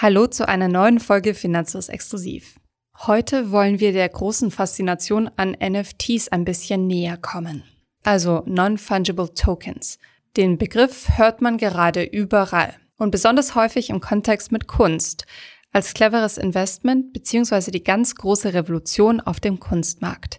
Hallo zu einer neuen Folge Finanzlos Exklusiv. Heute wollen wir der großen Faszination an NFTs ein bisschen näher kommen. Also Non-Fungible Tokens. Den Begriff hört man gerade überall und besonders häufig im Kontext mit Kunst, als cleveres Investment bzw. die ganz große Revolution auf dem Kunstmarkt.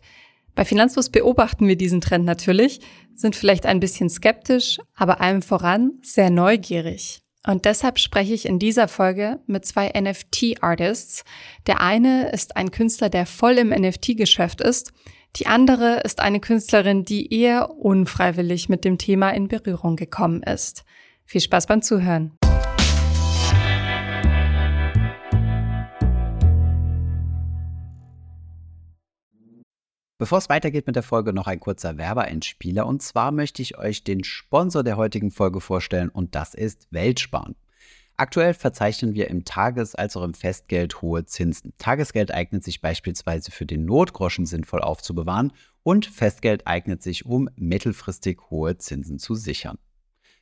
Bei Finanzlos beobachten wir diesen Trend natürlich, sind vielleicht ein bisschen skeptisch, aber allem voran sehr neugierig. Und deshalb spreche ich in dieser Folge mit zwei NFT-Artists. Der eine ist ein Künstler, der voll im NFT-Geschäft ist. Die andere ist eine Künstlerin, die eher unfreiwillig mit dem Thema in Berührung gekommen ist. Viel Spaß beim Zuhören. Bevor es weitergeht mit der Folge, noch ein kurzer Werbeeinspieler. Und zwar möchte ich euch den Sponsor der heutigen Folge vorstellen und das ist Weltsparen. Aktuell verzeichnen wir im Tages- als auch im Festgeld hohe Zinsen. Tagesgeld eignet sich beispielsweise für den Notgroschen sinnvoll aufzubewahren und Festgeld eignet sich, um mittelfristig hohe Zinsen zu sichern.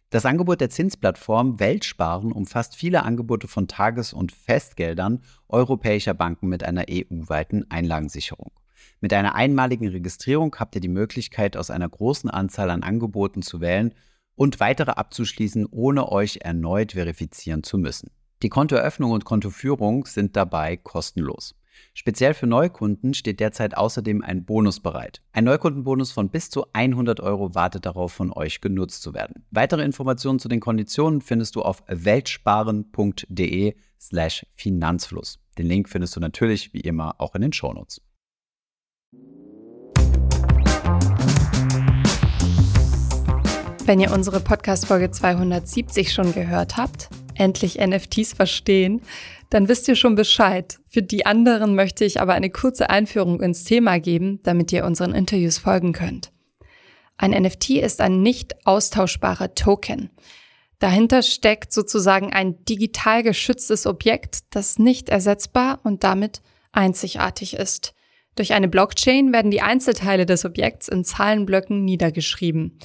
Das Angebot der Zinsplattform Weltsparen umfasst viele Angebote von Tages- und Festgeldern europäischer Banken mit einer EU-weiten Einlagensicherung. Mit einer einmaligen Registrierung habt ihr die Möglichkeit, aus einer großen Anzahl an Angeboten zu wählen und weitere abzuschließen, ohne euch erneut verifizieren zu müssen. Die Kontoeröffnung und Kontoführung sind dabei kostenlos. Speziell für Neukunden steht derzeit außerdem ein Bonus bereit. Ein Neukundenbonus von bis zu 100 Euro wartet darauf, von euch genutzt zu werden. Weitere Informationen zu den Konditionen findest du auf weltsparen.de slash Finanzfluss. Den Link findest du natürlich wie immer auch in den Shownotes. Wenn ihr unsere Podcast-Folge 270 schon gehört habt, endlich NFTs verstehen, dann wisst ihr schon Bescheid. Für die anderen möchte ich aber eine kurze Einführung ins Thema geben, damit ihr unseren Interviews folgen könnt. Ein NFT ist ein nicht austauschbarer Token. Dahinter steckt sozusagen ein digital geschütztes Objekt, das nicht ersetzbar und damit einzigartig ist. Durch eine Blockchain werden die Einzelteile des Objekts in Zahlenblöcken niedergeschrieben.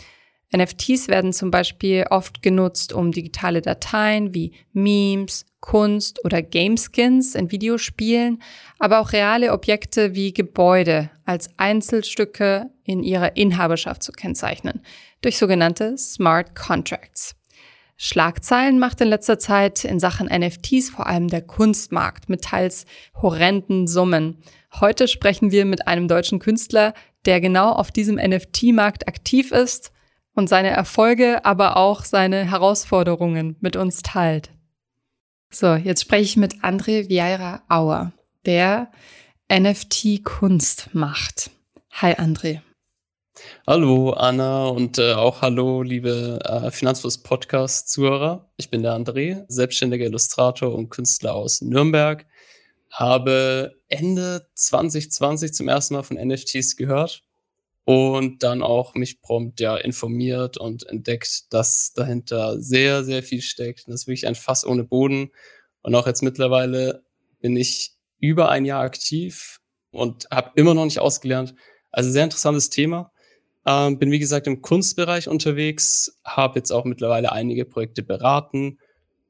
NFTs werden zum Beispiel oft genutzt, um digitale Dateien wie Memes, Kunst oder Gameskins in Videospielen, aber auch reale Objekte wie Gebäude als Einzelstücke in ihrer Inhaberschaft zu kennzeichnen, durch sogenannte Smart Contracts. Schlagzeilen macht in letzter Zeit in Sachen NFTs vor allem der Kunstmarkt mit teils horrenden Summen. Heute sprechen wir mit einem deutschen Künstler, der genau auf diesem NFT-Markt aktiv ist und seine Erfolge, aber auch seine Herausforderungen mit uns teilt. So, jetzt spreche ich mit André Vieira Auer, der NFT Kunst macht. Hi André. Hallo Anna und äh, auch hallo liebe äh, Finanzfluss Podcast Zuhörer. Ich bin der André, selbstständiger Illustrator und Künstler aus Nürnberg. Habe Ende 2020 zum ersten Mal von NFTs gehört und dann auch mich prompt ja informiert und entdeckt, dass dahinter sehr, sehr viel steckt. Das ist wirklich ein Fass ohne Boden. Und auch jetzt mittlerweile bin ich über ein Jahr aktiv und habe immer noch nicht ausgelernt. Also sehr interessantes Thema. Ähm, bin wie gesagt im Kunstbereich unterwegs, habe jetzt auch mittlerweile einige Projekte beraten.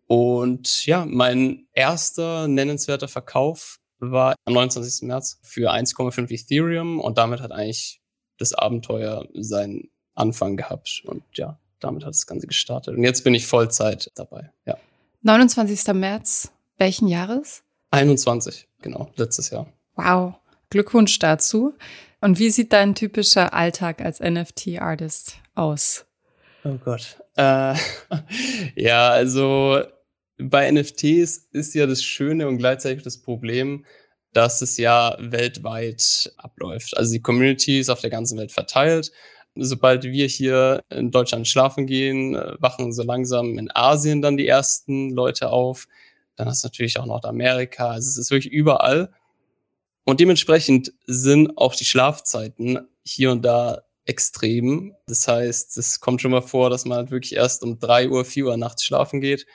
Und ja, mein erster nennenswerter Verkauf war am 29. März für 1,5 Ethereum und damit hat eigentlich das Abenteuer seinen Anfang gehabt. Und ja, damit hat das Ganze gestartet. Und jetzt bin ich Vollzeit dabei. Ja. 29. März, welchen Jahres? 21, genau, letztes Jahr. Wow, Glückwunsch dazu. Und wie sieht dein typischer Alltag als NFT-Artist aus? Oh Gott. Äh, ja, also bei NFTs ist ja das Schöne und gleichzeitig das Problem, dass es ja weltweit abläuft. Also die Community ist auf der ganzen Welt verteilt. Sobald wir hier in Deutschland schlafen gehen, wachen so langsam in Asien dann die ersten Leute auf. Dann hast du natürlich auch Nordamerika. Also es ist wirklich überall. Und dementsprechend sind auch die Schlafzeiten hier und da extrem. Das heißt, es kommt schon mal vor, dass man halt wirklich erst um drei Uhr, vier Uhr nachts schlafen geht,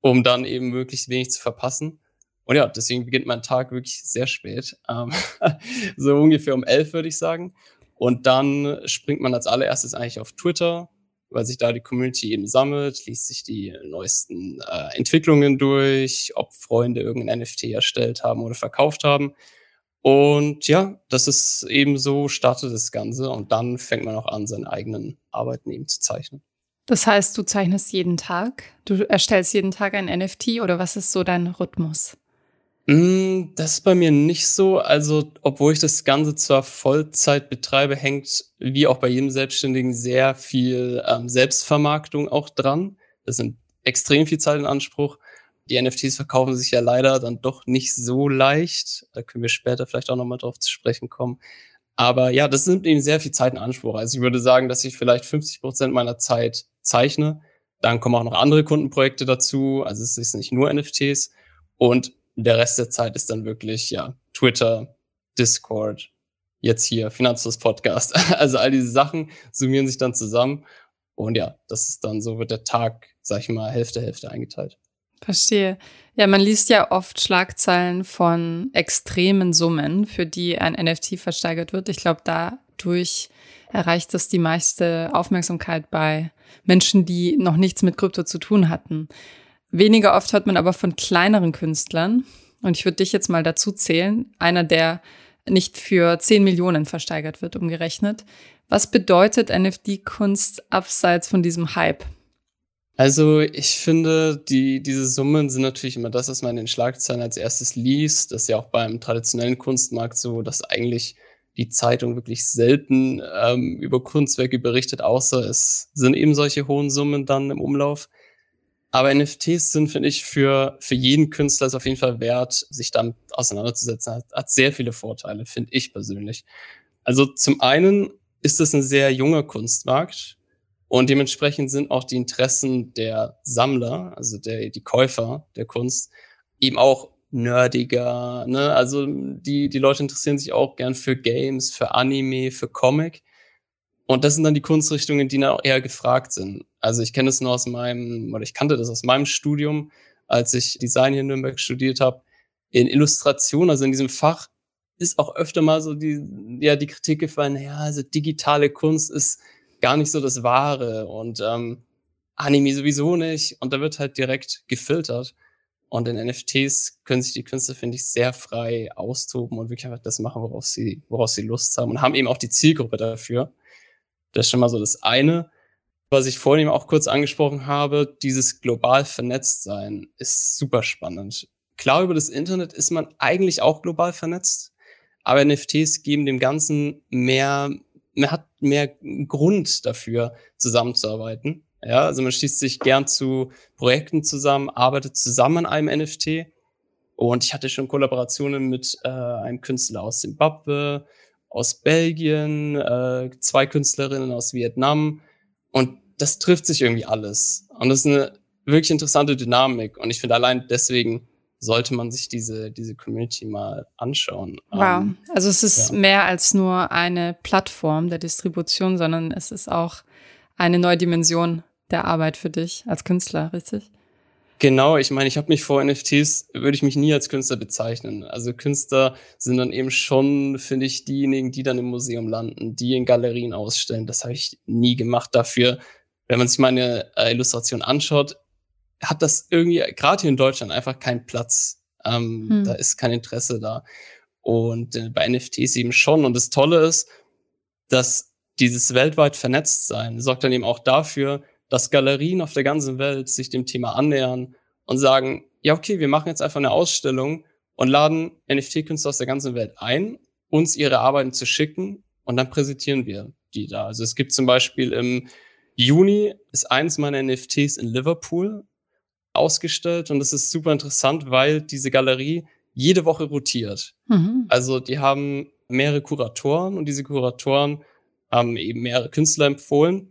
um dann eben möglichst wenig zu verpassen. Und ja, deswegen beginnt mein Tag wirklich sehr spät. Ähm, so ungefähr um elf, würde ich sagen. Und dann springt man als allererstes eigentlich auf Twitter weil sich da die Community eben sammelt, liest sich die neuesten äh, Entwicklungen durch, ob Freunde irgendein NFT erstellt haben oder verkauft haben. Und ja, das ist eben so, startet das Ganze und dann fängt man auch an, seine eigenen Arbeiten eben zu zeichnen. Das heißt, du zeichnest jeden Tag, du erstellst jeden Tag ein NFT oder was ist so dein Rhythmus? Mm, das ist bei mir nicht so. Also, obwohl ich das Ganze zwar Vollzeit betreibe, hängt wie auch bei jedem Selbstständigen sehr viel ähm, Selbstvermarktung auch dran. Das sind extrem viel Zeit in Anspruch. Die NFTs verkaufen sich ja leider dann doch nicht so leicht. Da können wir später vielleicht auch nochmal drauf zu sprechen kommen. Aber ja, das nimmt eben sehr viel Zeit in Anspruch. Also ich würde sagen, dass ich vielleicht 50 Prozent meiner Zeit zeichne. Dann kommen auch noch andere Kundenprojekte dazu. Also es ist nicht nur NFTs. Und der Rest der Zeit ist dann wirklich, ja, Twitter, Discord, jetzt hier Finanzlos Podcast. Also all diese Sachen summieren sich dann zusammen. Und ja, das ist dann so, wird der Tag, sag ich mal, Hälfte, Hälfte eingeteilt. Verstehe. Ja, man liest ja oft Schlagzeilen von extremen Summen, für die ein NFT versteigert wird. Ich glaube, dadurch erreicht es die meiste Aufmerksamkeit bei Menschen, die noch nichts mit Krypto zu tun hatten. Weniger oft hört man aber von kleineren Künstlern. Und ich würde dich jetzt mal dazu zählen. Einer, der nicht für 10 Millionen versteigert wird, umgerechnet. Was bedeutet NFT-Kunst abseits von diesem Hype? Also ich finde, die, diese Summen sind natürlich immer das, was man in den Schlagzeilen als erstes liest. Das ist ja auch beim traditionellen Kunstmarkt so, dass eigentlich die Zeitung wirklich selten ähm, über Kunstwerke berichtet, außer es sind eben solche hohen Summen dann im Umlauf. Aber NFTs sind, finde ich, für, für jeden Künstler ist auf jeden Fall wert, sich damit auseinanderzusetzen. Hat, hat sehr viele Vorteile, finde ich persönlich. Also zum einen ist es ein sehr junger Kunstmarkt und dementsprechend sind auch die Interessen der Sammler, also der, die Käufer der Kunst, eben auch nerdiger. Ne? Also die, die Leute interessieren sich auch gern für Games, für Anime, für Comic. Und das sind dann die Kunstrichtungen, die dann auch eher gefragt sind. Also ich kenne das nur aus meinem, oder ich kannte das aus meinem Studium, als ich Design hier in Nürnberg studiert habe. In Illustration, also in diesem Fach, ist auch öfter mal so die, ja, die Kritik gefallen, ja, also digitale Kunst ist gar nicht so das Wahre und ähm, Anime sowieso nicht. Und da wird halt direkt gefiltert. Und in NFTs können sich die Künstler, finde ich, sehr frei austoben und wirklich einfach das machen, worauf sie, worauf sie Lust haben und haben eben auch die Zielgruppe dafür. Das ist schon mal so das eine. Was ich vorhin auch kurz angesprochen habe, dieses global vernetzt sein ist super spannend. Klar, über das Internet ist man eigentlich auch global vernetzt, aber NFTs geben dem Ganzen mehr man hat mehr Grund dafür, zusammenzuarbeiten. Ja, also man schließt sich gern zu Projekten zusammen, arbeitet zusammen an einem NFT. Und ich hatte schon Kollaborationen mit äh, einem Künstler aus Zimbabwe, aus Belgien, äh, zwei Künstlerinnen aus Vietnam. Und das trifft sich irgendwie alles. Und das ist eine wirklich interessante Dynamik. Und ich finde allein deswegen sollte man sich diese, diese Community mal anschauen. Wow. Ähm, also es ist ja. mehr als nur eine Plattform der Distribution, sondern es ist auch eine neue Dimension der Arbeit für dich als Künstler, richtig? Genau, ich meine, ich habe mich vor NFTs, würde ich mich nie als Künstler bezeichnen. Also Künstler sind dann eben schon, finde ich, diejenigen, die dann im Museum landen, die in Galerien ausstellen. Das habe ich nie gemacht. Dafür, wenn man sich meine äh, Illustration anschaut, hat das irgendwie, gerade hier in Deutschland, einfach keinen Platz. Ähm, hm. Da ist kein Interesse da. Und äh, bei NFTs eben schon. Und das Tolle ist, dass dieses weltweit vernetzt sein sorgt dann eben auch dafür, dass Galerien auf der ganzen Welt sich dem Thema annähern und sagen, ja, okay, wir machen jetzt einfach eine Ausstellung und laden NFT-Künstler aus der ganzen Welt ein, uns ihre Arbeiten zu schicken und dann präsentieren wir die da. Also es gibt zum Beispiel im Juni ist eins meiner NFTs in Liverpool ausgestellt und das ist super interessant, weil diese Galerie jede Woche rotiert. Mhm. Also die haben mehrere Kuratoren und diese Kuratoren haben eben mehrere Künstler empfohlen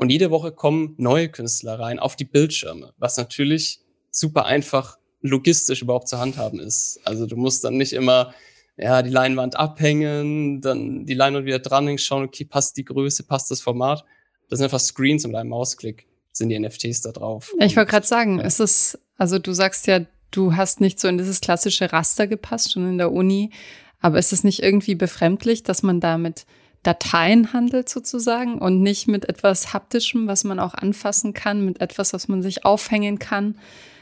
und jede Woche kommen neue Künstler rein auf die Bildschirme, was natürlich super einfach logistisch überhaupt zu handhaben ist. Also du musst dann nicht immer ja, die Leinwand abhängen, dann die Leinwand wieder dranhängen, schauen, okay, passt die Größe, passt das Format. Das sind einfach Screens mit einem Mausklick sind die NFTs da drauf. Ich wollte gerade sagen, ja. ist es, also du sagst ja, du hast nicht so in dieses klassische Raster gepasst, schon in der Uni, aber ist es nicht irgendwie befremdlich, dass man da mit Dateien handelt sozusagen und nicht mit etwas Haptischem, was man auch anfassen kann, mit etwas, was man sich aufhängen kann?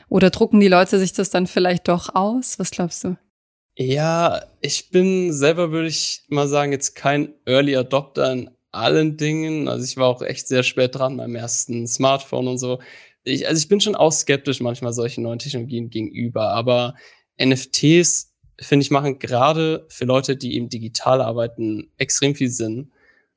Oder drucken die Leute sich das dann vielleicht doch aus? Was glaubst du? Ja, ich bin selber, würde ich mal sagen, jetzt kein Early Adopter in allen Dingen. Also ich war auch echt sehr spät dran beim ersten Smartphone und so. Ich, also ich bin schon auch skeptisch manchmal solchen neuen Technologien gegenüber, aber NFTs, finde ich, machen gerade für Leute, die eben digital arbeiten, extrem viel Sinn.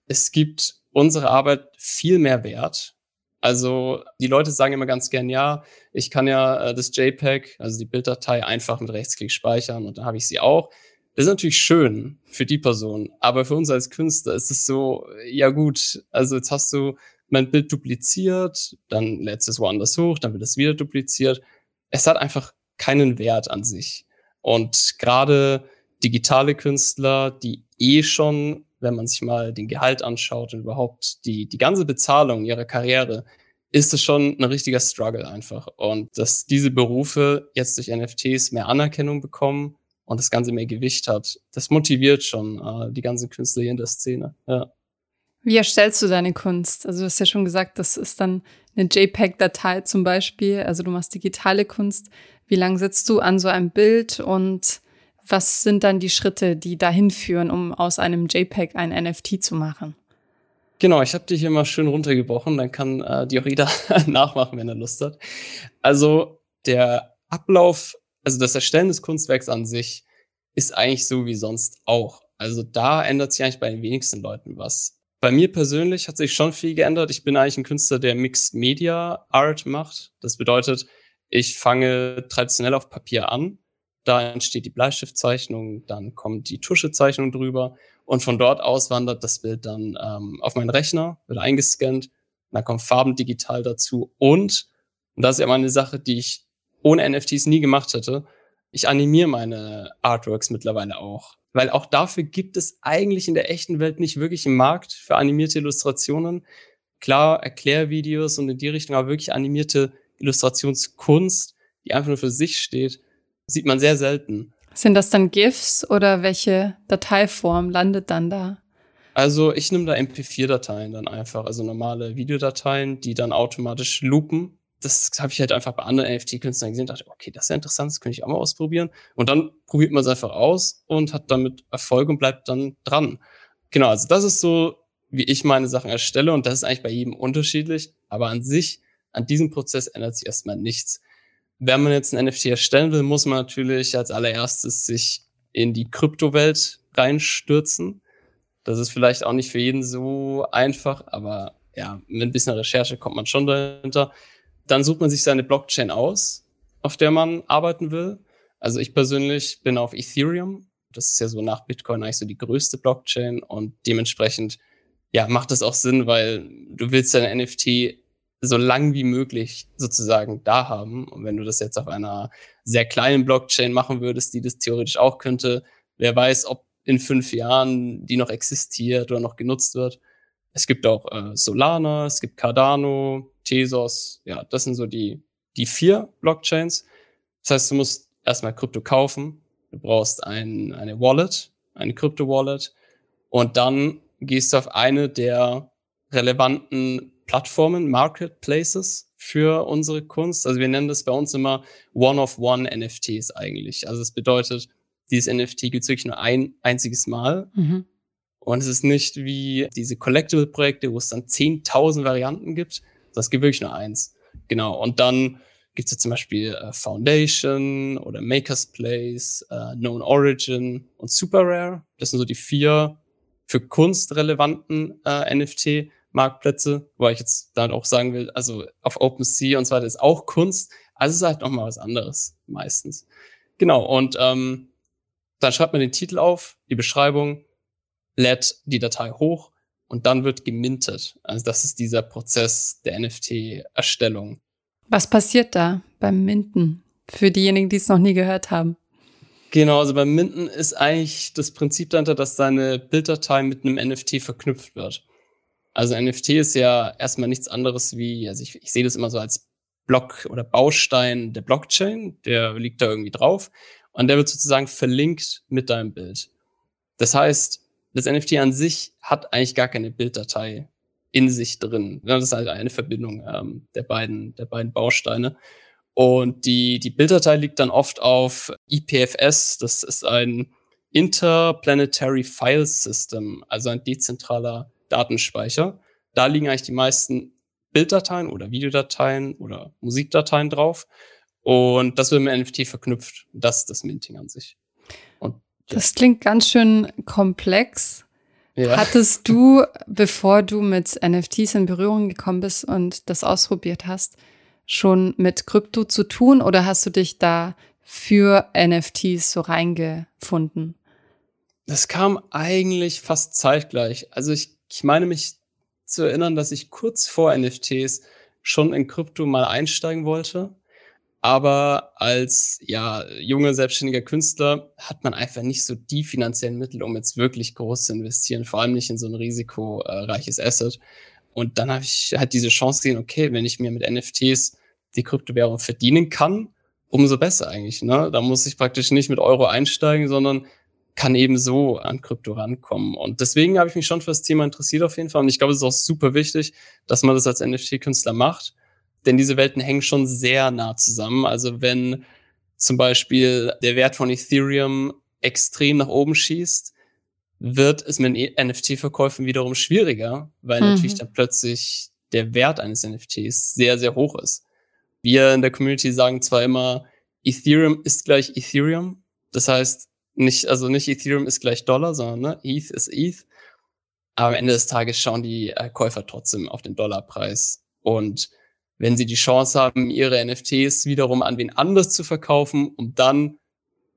Es gibt unsere Arbeit viel mehr Wert. Also die Leute sagen immer ganz gern, ja, ich kann ja äh, das JPEG, also die Bilddatei, einfach mit Rechtsklick speichern und dann habe ich sie auch. Das ist natürlich schön für die Person, aber für uns als Künstler ist es so, ja gut, also jetzt hast du mein Bild dupliziert, dann lädst du es woanders hoch, dann wird es wieder dupliziert. Es hat einfach keinen Wert an sich. Und gerade digitale Künstler, die eh schon, wenn man sich mal den Gehalt anschaut und überhaupt die, die ganze Bezahlung ihrer Karriere, ist es schon ein richtiger Struggle einfach. Und dass diese Berufe jetzt durch NFTs mehr Anerkennung bekommen und das Ganze mehr Gewicht hat, das motiviert schon äh, die ganzen Künstler hier in der Szene. Ja. Wie erstellst du deine Kunst? Also du hast ja schon gesagt, das ist dann eine JPEG-Datei zum Beispiel. Also du machst digitale Kunst. Wie lange sitzt du an so einem Bild und was sind dann die Schritte, die dahin führen, um aus einem JPEG ein NFT zu machen? Genau, ich habe die hier mal schön runtergebrochen, dann kann äh, die auch jeder nachmachen, wenn er Lust hat. Also der Ablauf, also das Erstellen des Kunstwerks an sich ist eigentlich so wie sonst auch. Also da ändert sich eigentlich bei den wenigsten Leuten was. Bei mir persönlich hat sich schon viel geändert. Ich bin eigentlich ein Künstler, der Mixed Media Art macht. Das bedeutet, ich fange traditionell auf Papier an. Da entsteht die Bleistiftzeichnung, dann kommt die Tuschezeichnung drüber und von dort aus wandert das Bild dann ähm, auf meinen Rechner, wird eingescannt, dann kommen Farben digital dazu und, und das ist ja mal eine Sache, die ich ohne NFTs nie gemacht hätte, ich animiere meine Artworks mittlerweile auch. Weil auch dafür gibt es eigentlich in der echten Welt nicht wirklich einen Markt für animierte Illustrationen. Klar, Erklärvideos und in die Richtung, aber wirklich animierte Illustrationskunst, die einfach nur für sich steht, sieht man sehr selten. Sind das dann GIFs oder welche Dateiform landet dann da? Also ich nehme da MP4-Dateien dann einfach, also normale Videodateien, die dann automatisch loopen das habe ich halt einfach bei anderen NFT-Künstlern gesehen, dachte, okay, das ist ja interessant, das könnte ich auch mal ausprobieren. Und dann probiert man es einfach aus und hat damit Erfolg und bleibt dann dran. Genau, also das ist so, wie ich meine Sachen erstelle und das ist eigentlich bei jedem unterschiedlich. Aber an sich, an diesem Prozess ändert sich erstmal nichts. Wenn man jetzt ein NFT erstellen will, muss man natürlich als allererstes sich in die Kryptowelt reinstürzen. Das ist vielleicht auch nicht für jeden so einfach, aber ja, mit ein bisschen Recherche kommt man schon dahinter. Dann sucht man sich seine Blockchain aus, auf der man arbeiten will. Also ich persönlich bin auf Ethereum. Das ist ja so nach Bitcoin eigentlich so die größte Blockchain und dementsprechend ja, macht das auch Sinn, weil du willst dein NFT so lang wie möglich sozusagen da haben. Und wenn du das jetzt auf einer sehr kleinen Blockchain machen würdest, die das theoretisch auch könnte, wer weiß, ob in fünf Jahren die noch existiert oder noch genutzt wird. Es gibt auch äh, Solana, es gibt Cardano, Tezos, ja, das sind so die, die vier Blockchains. Das heißt, du musst erstmal Krypto kaufen. Du brauchst ein, eine Wallet, eine Krypto-Wallet. Und dann gehst du auf eine der relevanten Plattformen, Marketplaces für unsere Kunst. Also wir nennen das bei uns immer One-of-One-NFTs eigentlich. Also es bedeutet, dieses NFT gibt es wirklich nur ein einziges Mal. Mhm. Und es ist nicht wie diese Collectible-Projekte, wo es dann 10.000 Varianten gibt, das gibt wirklich nur eins. Genau. Und dann gibt es ja zum Beispiel äh, Foundation oder Maker's Place, äh, Known Origin und Super Rare. Das sind so die vier für Kunst relevanten äh, NFT-Marktplätze, wo ich jetzt dann auch sagen will, also auf OpenSea und so weiter ist auch Kunst. Also es ist halt nochmal was anderes meistens. Genau. Und ähm, dann schreibt man den Titel auf, die Beschreibung, lädt die Datei hoch und dann wird gemintet. Also das ist dieser Prozess der NFT-Erstellung. Was passiert da beim Minten? Für diejenigen, die es noch nie gehört haben. Genau, also beim Minten ist eigentlich das Prinzip dahinter, dass deine Bilddatei mit einem NFT verknüpft wird. Also NFT ist ja erstmal nichts anderes wie, also ich, ich sehe das immer so als Block oder Baustein der Blockchain, der liegt da irgendwie drauf und der wird sozusagen verlinkt mit deinem Bild. Das heißt, das NFT an sich hat eigentlich gar keine Bilddatei in sich drin. Das ist halt eine Verbindung ähm, der beiden, der beiden Bausteine. Und die, die Bilddatei liegt dann oft auf IPFS. Das ist ein Interplanetary File System, also ein dezentraler Datenspeicher. Da liegen eigentlich die meisten Bilddateien oder Videodateien oder Musikdateien drauf. Und das wird mit NFT verknüpft. Das ist das Minting an sich. Und. Das klingt ganz schön komplex. Ja. Hattest du, bevor du mit NFTs in Berührung gekommen bist und das ausprobiert hast, schon mit Krypto zu tun oder hast du dich da für NFTs so reingefunden? Das kam eigentlich fast zeitgleich. Also ich, ich meine mich zu erinnern, dass ich kurz vor NFTs schon in Krypto mal einsteigen wollte. Aber als ja, junger selbstständiger Künstler hat man einfach nicht so die finanziellen Mittel, um jetzt wirklich groß zu investieren, vor allem nicht in so ein risikoreiches Asset. Und dann habe ich halt diese Chance gesehen, okay, wenn ich mir mit NFTs die Kryptowährung verdienen kann, umso besser eigentlich. Ne? Da muss ich praktisch nicht mit Euro einsteigen, sondern kann eben so an Krypto rankommen. Und deswegen habe ich mich schon für das Thema interessiert auf jeden Fall. Und ich glaube, es ist auch super wichtig, dass man das als NFT-Künstler macht denn diese Welten hängen schon sehr nah zusammen. Also wenn zum Beispiel der Wert von Ethereum extrem nach oben schießt, wird es mit NFT-Verkäufen wiederum schwieriger, weil mhm. natürlich dann plötzlich der Wert eines NFTs sehr, sehr hoch ist. Wir in der Community sagen zwar immer, Ethereum ist gleich Ethereum. Das heißt, nicht, also nicht Ethereum ist gleich Dollar, sondern ne, ETH ist ETH. Aber am Ende des Tages schauen die äh, Käufer trotzdem auf den Dollarpreis. Und wenn sie die Chance haben, ihre NFTs wiederum an wen anders zu verkaufen, um dann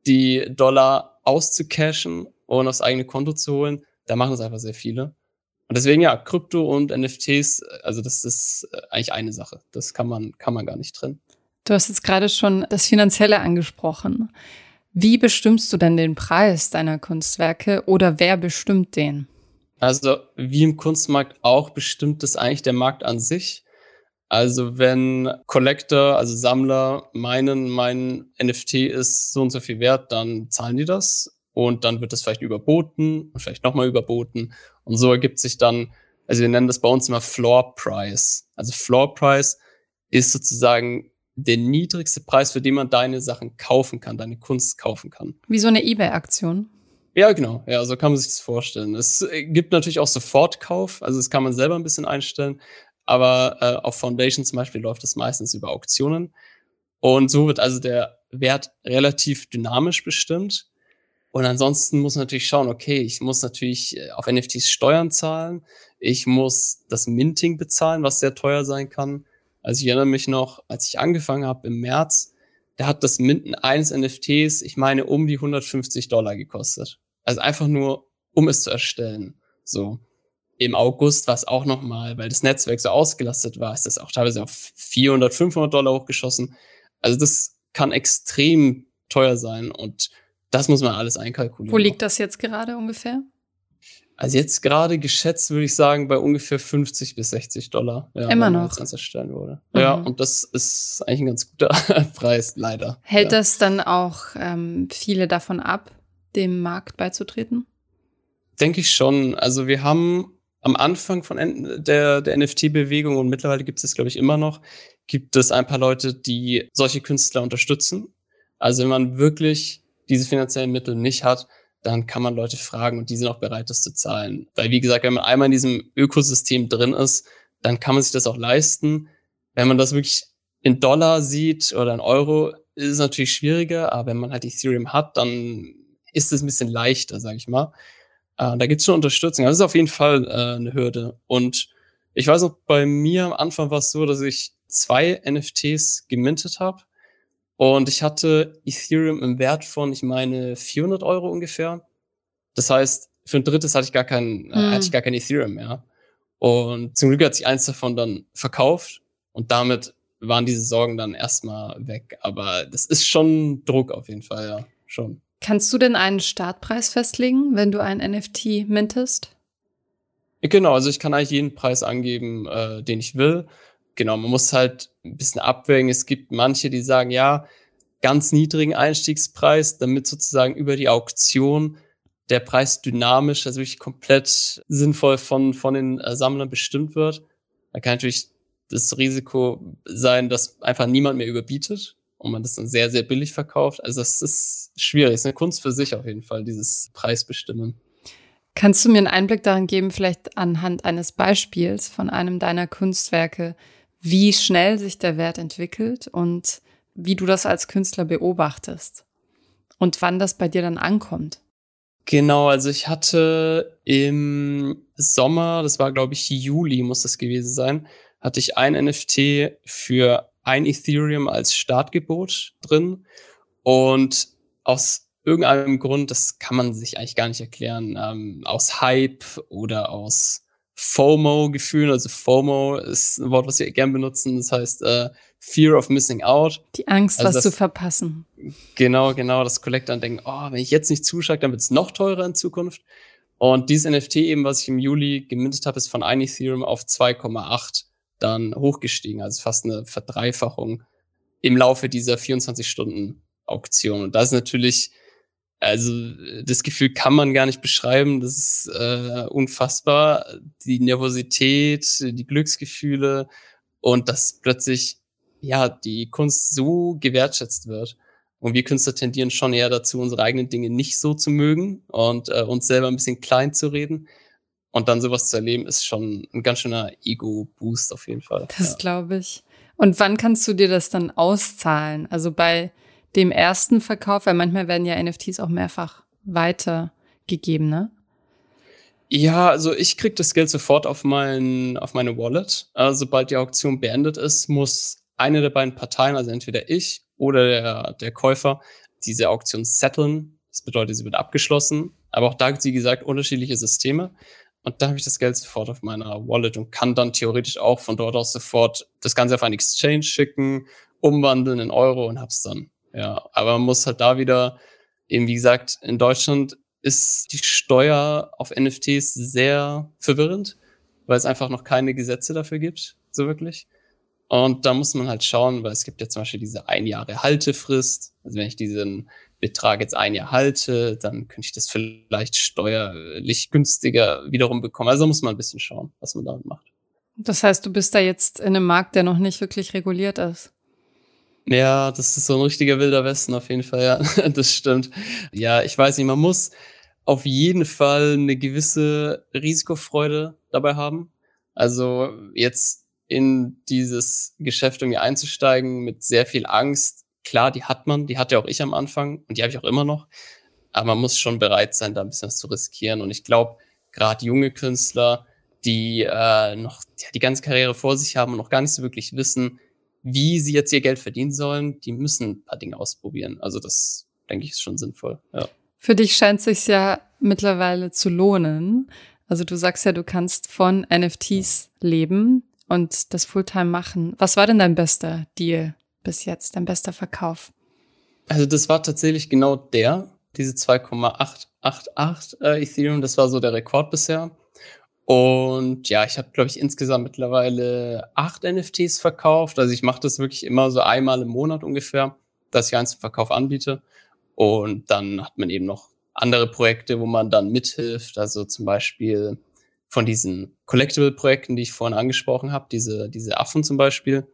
die Dollar auszucashen und aufs eigene Konto zu holen, da machen es einfach sehr viele. Und deswegen ja, Krypto und NFTs, also das ist äh, eigentlich eine Sache. Das kann man, kann man gar nicht trennen. Du hast jetzt gerade schon das Finanzielle angesprochen. Wie bestimmst du denn den Preis deiner Kunstwerke oder wer bestimmt den? Also wie im Kunstmarkt auch bestimmt es eigentlich der Markt an sich. Also wenn Collector, also Sammler meinen, mein NFT ist so und so viel wert, dann zahlen die das und dann wird das vielleicht überboten und vielleicht nochmal überboten und so ergibt sich dann, also wir nennen das bei uns immer Floor Price. Also Floor Price ist sozusagen der niedrigste Preis, für den man deine Sachen kaufen kann, deine Kunst kaufen kann. Wie so eine eBay-Aktion. Ja, genau. Ja, so kann man sich das vorstellen. Es gibt natürlich auch Sofortkauf, also das kann man selber ein bisschen einstellen. Aber äh, auf Foundation zum Beispiel läuft das meistens über Auktionen. Und so wird also der Wert relativ dynamisch bestimmt. Und ansonsten muss man natürlich schauen, okay, ich muss natürlich äh, auf NFTs Steuern zahlen. Ich muss das Minting bezahlen, was sehr teuer sein kann. Also ich erinnere mich noch, als ich angefangen habe im März, da hat das Minten eines NFTs, ich meine, um die 150 Dollar gekostet. Also einfach nur, um es zu erstellen. So im August war es auch nochmal, weil das Netzwerk so ausgelastet war, ist das auch teilweise auf 400, 500 Dollar hochgeschossen. Also das kann extrem teuer sein und das muss man alles einkalkulieren. Wo liegt das jetzt gerade ungefähr? Also jetzt gerade geschätzt würde ich sagen bei ungefähr 50 bis 60 Dollar. Ja, Immer noch. Als erstellen wurde. Mhm. Ja, und das ist eigentlich ein ganz guter Preis, leider. Hält ja. das dann auch ähm, viele davon ab, dem Markt beizutreten? Denke ich schon. Also wir haben am Anfang von der, der NFT-Bewegung und mittlerweile gibt es, glaube ich, immer noch, gibt es ein paar Leute, die solche Künstler unterstützen. Also wenn man wirklich diese finanziellen Mittel nicht hat, dann kann man Leute fragen und die sind auch bereit, das zu zahlen. Weil, wie gesagt, wenn man einmal in diesem Ökosystem drin ist, dann kann man sich das auch leisten. Wenn man das wirklich in Dollar sieht oder in Euro, ist es natürlich schwieriger, aber wenn man halt Ethereum hat, dann ist es ein bisschen leichter, sage ich mal. Äh, da gibt's schon Unterstützung. Das ist auf jeden Fall äh, eine Hürde. Und ich weiß noch, bei mir am Anfang war es so, dass ich zwei NFTs gemintet habe. Und ich hatte Ethereum im Wert von, ich meine, 400 Euro ungefähr. Das heißt, für ein drittes hatte ich gar kein, äh, hatte ich gar kein Ethereum mehr. Und zum Glück hat sich eins davon dann verkauft. Und damit waren diese Sorgen dann erstmal weg. Aber das ist schon Druck auf jeden Fall, ja, schon. Kannst du denn einen Startpreis festlegen, wenn du ein NFT mintest? Genau, also ich kann eigentlich jeden Preis angeben, äh, den ich will. Genau, man muss halt ein bisschen abwägen. Es gibt manche, die sagen, ja, ganz niedrigen Einstiegspreis, damit sozusagen über die Auktion der Preis dynamisch, also wirklich komplett sinnvoll von, von den äh, Sammlern bestimmt wird. Da kann natürlich das Risiko sein, dass einfach niemand mehr überbietet und man das dann sehr, sehr billig verkauft. Also das ist schwierig. Das ist eine Kunst für sich auf jeden Fall, dieses Preisbestimmen. Kannst du mir einen Einblick darin geben, vielleicht anhand eines Beispiels von einem deiner Kunstwerke, wie schnell sich der Wert entwickelt und wie du das als Künstler beobachtest und wann das bei dir dann ankommt? Genau, also ich hatte im Sommer, das war glaube ich Juli, muss das gewesen sein, hatte ich ein NFT für ein Ethereum als Startgebot drin und aus irgendeinem Grund, das kann man sich eigentlich gar nicht erklären, ähm, aus Hype oder aus FOMO-Gefühlen, also FOMO ist ein Wort, was wir gern benutzen, das heißt äh, Fear of Missing Out. Die Angst, also was das, zu verpassen. Genau, genau, das Collector denken, oh, wenn ich jetzt nicht zuschlage, dann wird es noch teurer in Zukunft. Und dieses NFT eben, was ich im Juli gemintet habe, ist von 1 Ethereum auf 2,8 dann hochgestiegen, also fast eine Verdreifachung im Laufe dieser 24 Stunden Auktion. Und das ist natürlich also das Gefühl kann man gar nicht beschreiben. Das ist äh, unfassbar. Die Nervosität, die Glücksgefühle und dass plötzlich ja die Kunst so gewertschätzt wird. Und wir Künstler tendieren schon eher dazu, unsere eigenen Dinge nicht so zu mögen und äh, uns selber ein bisschen klein zu reden. Und dann sowas zu erleben, ist schon ein ganz schöner Ego-Boost auf jeden Fall. Das ja. glaube ich. Und wann kannst du dir das dann auszahlen? Also bei dem ersten Verkauf, weil manchmal werden ja NFTs auch mehrfach weitergegeben, ne? Ja, also ich krieg das Geld sofort auf mein, auf meine Wallet. Also sobald die Auktion beendet ist, muss eine der beiden Parteien, also entweder ich oder der, der Käufer, diese Auktion settlen. Das bedeutet, sie wird abgeschlossen. Aber auch da gibt es, wie gesagt, unterschiedliche Systeme. Und dann habe ich das Geld sofort auf meiner Wallet und kann dann theoretisch auch von dort aus sofort das Ganze auf einen Exchange schicken, umwandeln in Euro und hab's dann. Ja, aber man muss halt da wieder, eben wie gesagt, in Deutschland ist die Steuer auf NFTs sehr verwirrend, weil es einfach noch keine Gesetze dafür gibt, so wirklich. Und da muss man halt schauen, weil es gibt ja zum Beispiel diese ein Jahre Haltefrist. Also wenn ich diesen Betrag jetzt ein Jahr halte, dann könnte ich das vielleicht steuerlich günstiger wiederum bekommen. Also muss man ein bisschen schauen, was man damit macht. Das heißt, du bist da jetzt in einem Markt, der noch nicht wirklich reguliert ist. Ja, das ist so ein richtiger wilder Westen auf jeden Fall, ja. Das stimmt. Ja, ich weiß nicht, man muss auf jeden Fall eine gewisse Risikofreude dabei haben. Also jetzt in dieses Geschäft irgendwie einzusteigen mit sehr viel Angst. Klar, die hat man, die hatte auch ich am Anfang und die habe ich auch immer noch. Aber man muss schon bereit sein, da ein bisschen was zu riskieren. Und ich glaube, gerade junge Künstler, die äh, noch ja, die ganze Karriere vor sich haben und noch gar nicht so wirklich wissen, wie sie jetzt ihr Geld verdienen sollen, die müssen ein paar Dinge ausprobieren. Also das, denke ich, ist schon sinnvoll. Ja. Für dich scheint es sich ja mittlerweile zu lohnen. Also du sagst ja, du kannst von NFTs leben und das Fulltime machen. Was war denn dein bester Deal bis jetzt, dein bester Verkauf? Also das war tatsächlich genau der, diese 2,888 äh, Ethereum, das war so der Rekord bisher. Und ja, ich habe, glaube ich, insgesamt mittlerweile acht NFTs verkauft. Also ich mache das wirklich immer so einmal im Monat ungefähr, dass ich eins zum Verkauf anbiete. Und dann hat man eben noch andere Projekte, wo man dann mithilft. Also zum Beispiel von diesen Collectible-Projekten, die ich vorhin angesprochen habe, diese, diese Affen zum Beispiel.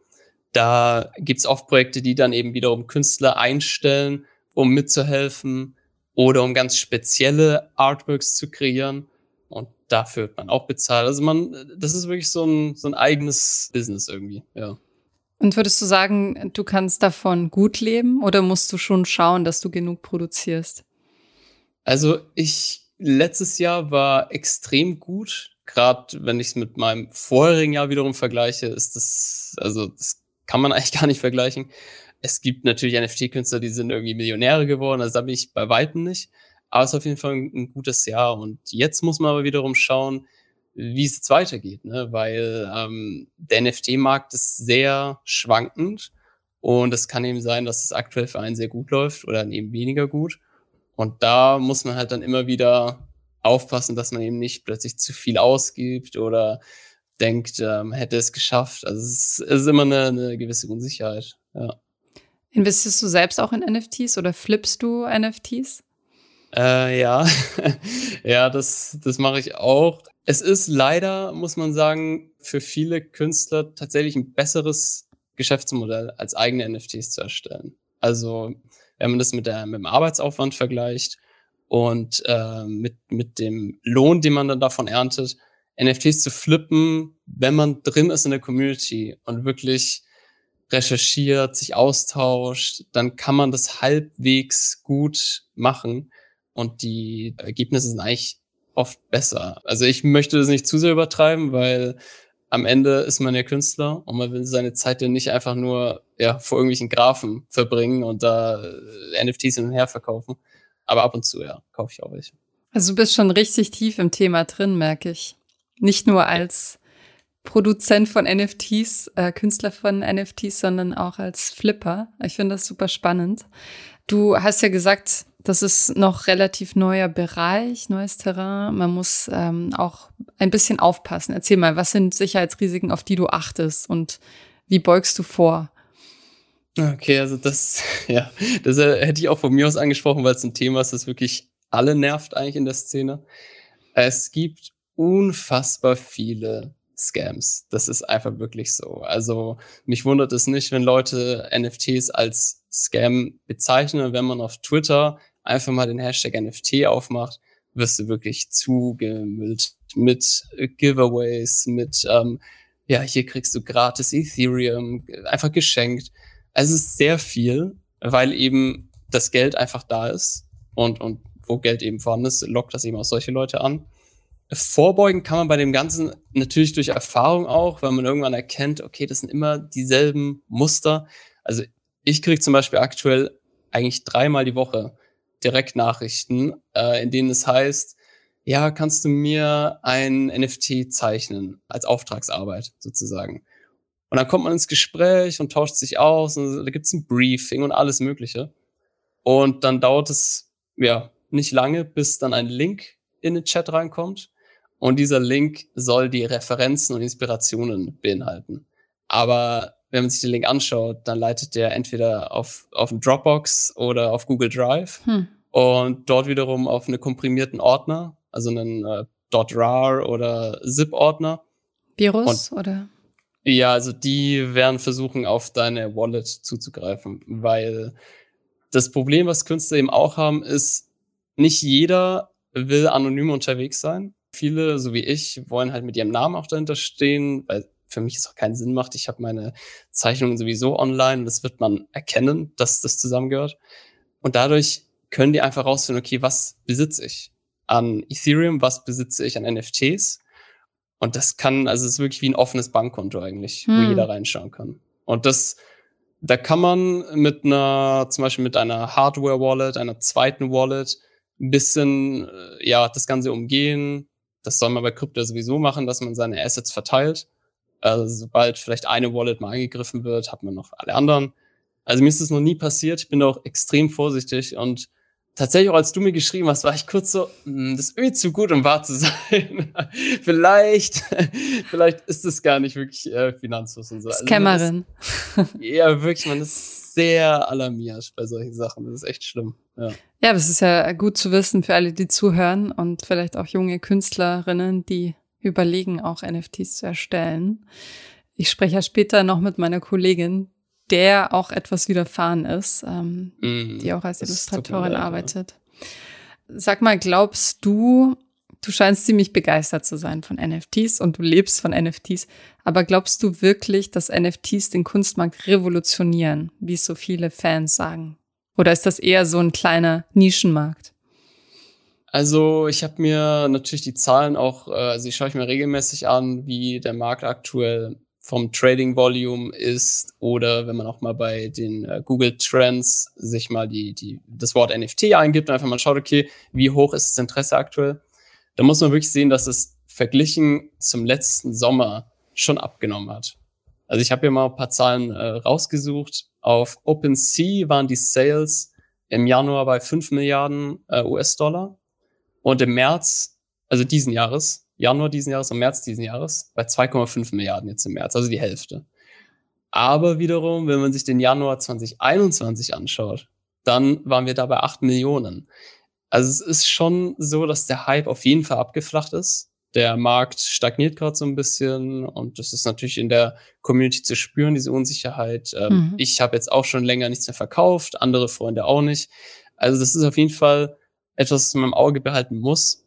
Da gibt's oft Projekte, die dann eben wiederum Künstler einstellen, um mitzuhelfen oder um ganz spezielle Artworks zu kreieren dafür wird man auch bezahlt. Also man, das ist wirklich so ein, so ein eigenes Business irgendwie, ja. Und würdest du sagen, du kannst davon gut leben oder musst du schon schauen, dass du genug produzierst? Also ich, letztes Jahr war extrem gut. Gerade wenn ich es mit meinem vorherigen Jahr wiederum vergleiche, ist das, also das kann man eigentlich gar nicht vergleichen. Es gibt natürlich NFT-Künstler, die sind irgendwie Millionäre geworden, also da bin ich bei Weitem nicht. Aber es ist auf jeden Fall ein, ein gutes Jahr. Und jetzt muss man aber wiederum schauen, wie es jetzt weitergeht, ne? weil ähm, der NFT-Markt ist sehr schwankend und es kann eben sein, dass es aktuell für einen sehr gut läuft oder eben weniger gut. Und da muss man halt dann immer wieder aufpassen, dass man eben nicht plötzlich zu viel ausgibt oder denkt, ähm, hätte es geschafft. Also es ist, es ist immer eine, eine gewisse Unsicherheit. Ja. Investierst du selbst auch in NFTs oder flippst du NFTs? Äh, ja, ja, das, das mache ich auch. Es ist leider, muss man sagen, für viele Künstler tatsächlich ein besseres Geschäftsmodell als eigene NFTs zu erstellen. Also, wenn man das mit, der, mit dem Arbeitsaufwand vergleicht und äh, mit, mit dem Lohn, den man dann davon erntet, NFTs zu flippen, wenn man drin ist in der Community und wirklich recherchiert, sich austauscht, dann kann man das halbwegs gut machen und die Ergebnisse sind eigentlich oft besser. Also ich möchte das nicht zu sehr übertreiben, weil am Ende ist man ja Künstler und man will seine Zeit ja nicht einfach nur ja, vor irgendwelchen Graphen verbringen und da äh, NFTs hin und her verkaufen. Aber ab und zu, ja, kaufe ich auch welche. Also du bist schon richtig tief im Thema drin, merke ich. Nicht nur als Produzent von NFTs, äh, Künstler von NFTs, sondern auch als Flipper. Ich finde das super spannend. Du hast ja gesagt, das ist noch relativ neuer Bereich, neues Terrain. Man muss ähm, auch ein bisschen aufpassen. Erzähl mal, was sind Sicherheitsrisiken, auf die du achtest und wie beugst du vor? Okay, also das, ja, das äh, hätte ich auch von mir aus angesprochen, weil es ein Thema ist, das wirklich alle nervt eigentlich in der Szene. Es gibt unfassbar viele Scams. Das ist einfach wirklich so. Also mich wundert es nicht, wenn Leute NFTs als Scam bezeichnen. Wenn man auf Twitter einfach mal den Hashtag NFT aufmacht, wirst du wirklich zugemüllt mit Giveaways, mit, ähm, ja, hier kriegst du gratis Ethereum, einfach geschenkt. Also es ist sehr viel, weil eben das Geld einfach da ist und, und wo Geld eben vorhanden ist, lockt das eben auch solche Leute an. Vorbeugen kann man bei dem Ganzen natürlich durch Erfahrung auch, weil man irgendwann erkennt, okay, das sind immer dieselben Muster. Also ich kriege zum Beispiel aktuell eigentlich dreimal die Woche Direktnachrichten, äh, in denen es heißt, ja, kannst du mir ein NFT zeichnen als Auftragsarbeit sozusagen. Und dann kommt man ins Gespräch und tauscht sich aus und da gibt's ein Briefing und alles Mögliche. Und dann dauert es ja nicht lange, bis dann ein Link in den Chat reinkommt. Und dieser Link soll die Referenzen und Inspirationen beinhalten. Aber wenn man sich den Link anschaut, dann leitet der entweder auf, auf einen Dropbox oder auf Google Drive hm. und dort wiederum auf einen komprimierten Ordner, also einen äh, .rar oder ZIP-Ordner. Virus und, oder? Ja, also die werden versuchen, auf deine Wallet zuzugreifen, weil das Problem, was Künstler eben auch haben, ist, nicht jeder will anonym unterwegs sein. Viele, so wie ich, wollen halt mit ihrem Namen auch dahinter stehen, weil für mich es auch keinen Sinn macht. Ich habe meine Zeichnungen sowieso online das wird man erkennen, dass das zusammengehört. Und dadurch können die einfach rausfinden, okay, was besitze ich an Ethereum, was besitze ich an NFTs? Und das kann, also es ist wirklich wie ein offenes Bankkonto eigentlich, hm. wo jeder reinschauen kann. Und das, da kann man mit einer, zum Beispiel mit einer Hardware-Wallet, einer zweiten Wallet, ein bisschen, äh, ja, das Ganze umgehen. Das soll man bei Krypto sowieso machen, dass man seine Assets verteilt. Also sobald vielleicht eine Wallet mal angegriffen wird, hat man noch alle anderen. Also mir ist das noch nie passiert. Ich bin da auch extrem vorsichtig und tatsächlich auch als du mir geschrieben hast, war ich kurz so, hm, das ist irgendwie zu gut, um wahr zu sein. vielleicht, vielleicht ist es gar nicht wirklich äh, Finanzfluss und so. Scammerin. Also ja, wirklich, man ist sehr alarmiert bei solchen Sachen. Das ist echt schlimm. Ja. ja, das ist ja gut zu wissen für alle, die zuhören und vielleicht auch junge Künstlerinnen, die überlegen, auch NFTs zu erstellen. Ich spreche ja später noch mit meiner Kollegin, der auch etwas widerfahren ist, ähm, mm, die auch als Illustratorin leid, arbeitet. Ja. Sag mal, glaubst du, du scheinst ziemlich begeistert zu sein von NFTs und du lebst von NFTs, aber glaubst du wirklich, dass NFTs den Kunstmarkt revolutionieren, wie es so viele Fans sagen? Oder ist das eher so ein kleiner Nischenmarkt? Also ich habe mir natürlich die Zahlen auch, äh, also ich schaue ich mir regelmäßig an, wie der Markt aktuell vom Trading Volume ist oder wenn man auch mal bei den äh, Google Trends sich mal die, die, das Wort NFT eingibt und einfach mal schaut, okay, wie hoch ist das Interesse aktuell, da muss man wirklich sehen, dass es verglichen zum letzten Sommer schon abgenommen hat. Also ich habe hier mal ein paar Zahlen äh, rausgesucht. Auf OpenSea waren die Sales im Januar bei 5 Milliarden äh, US-Dollar und im März, also diesen Jahres, Januar diesen Jahres und März diesen Jahres, bei 2,5 Milliarden jetzt im März, also die Hälfte. Aber wiederum, wenn man sich den Januar 2021 anschaut, dann waren wir da bei 8 Millionen. Also es ist schon so, dass der Hype auf jeden Fall abgeflacht ist. Der Markt stagniert gerade so ein bisschen und das ist natürlich in der Community zu spüren, diese Unsicherheit. Ähm, mhm. Ich habe jetzt auch schon länger nichts mehr verkauft, andere Freunde auch nicht. Also das ist auf jeden Fall etwas, was man im Auge behalten muss.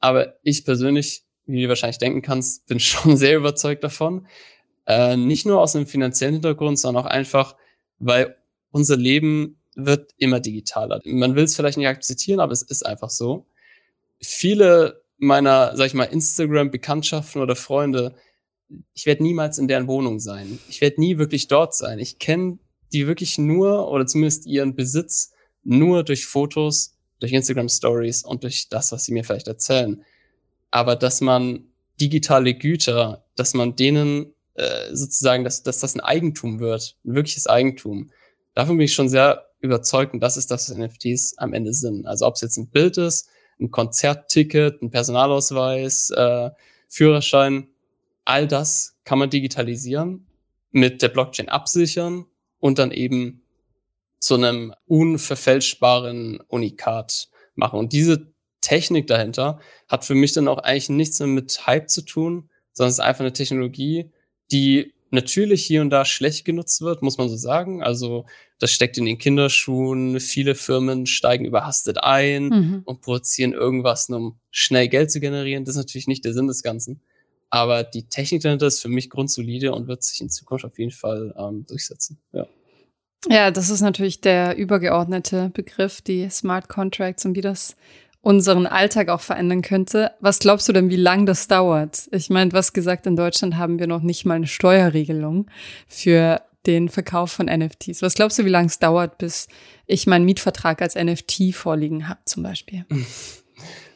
Aber ich persönlich, wie du wahrscheinlich denken kannst, bin schon sehr überzeugt davon. Äh, nicht nur aus einem finanziellen Hintergrund, sondern auch einfach, weil unser Leben wird immer digitaler. Man will es vielleicht nicht akzeptieren, aber es ist einfach so. Viele meiner, sag ich mal, Instagram-Bekanntschaften oder Freunde, ich werde niemals in deren Wohnung sein. Ich werde nie wirklich dort sein. Ich kenne die wirklich nur oder zumindest ihren Besitz nur durch Fotos, durch Instagram Stories und durch das, was sie mir vielleicht erzählen. Aber dass man digitale Güter, dass man denen äh, sozusagen, dass, dass das ein Eigentum wird, ein wirkliches Eigentum, davon bin ich schon sehr überzeugt und das ist das, was NFTs am Ende sind. Also ob es jetzt ein Bild ist, ein Konzertticket, ein Personalausweis, äh, Führerschein, all das kann man digitalisieren, mit der Blockchain absichern und dann eben zu einem unverfälschbaren Unikat machen. Und diese Technik dahinter hat für mich dann auch eigentlich nichts mehr mit Hype zu tun, sondern es ist einfach eine Technologie, die natürlich hier und da schlecht genutzt wird, muss man so sagen. Also das steckt in den Kinderschuhen. Viele Firmen steigen überhastet ein mhm. und produzieren irgendwas, um schnell Geld zu generieren. Das ist natürlich nicht der Sinn des Ganzen. Aber die Technik dahinter ist für mich grundsolide und wird sich in Zukunft auf jeden Fall ähm, durchsetzen. Ja. Ja, das ist natürlich der übergeordnete Begriff, die Smart Contracts und wie das unseren Alltag auch verändern könnte. Was glaubst du denn, wie lang das dauert? Ich meine, was gesagt, in Deutschland haben wir noch nicht mal eine Steuerregelung für den Verkauf von NFTs. Was glaubst du, wie lange es dauert, bis ich meinen Mietvertrag als NFT vorliegen habe, zum Beispiel?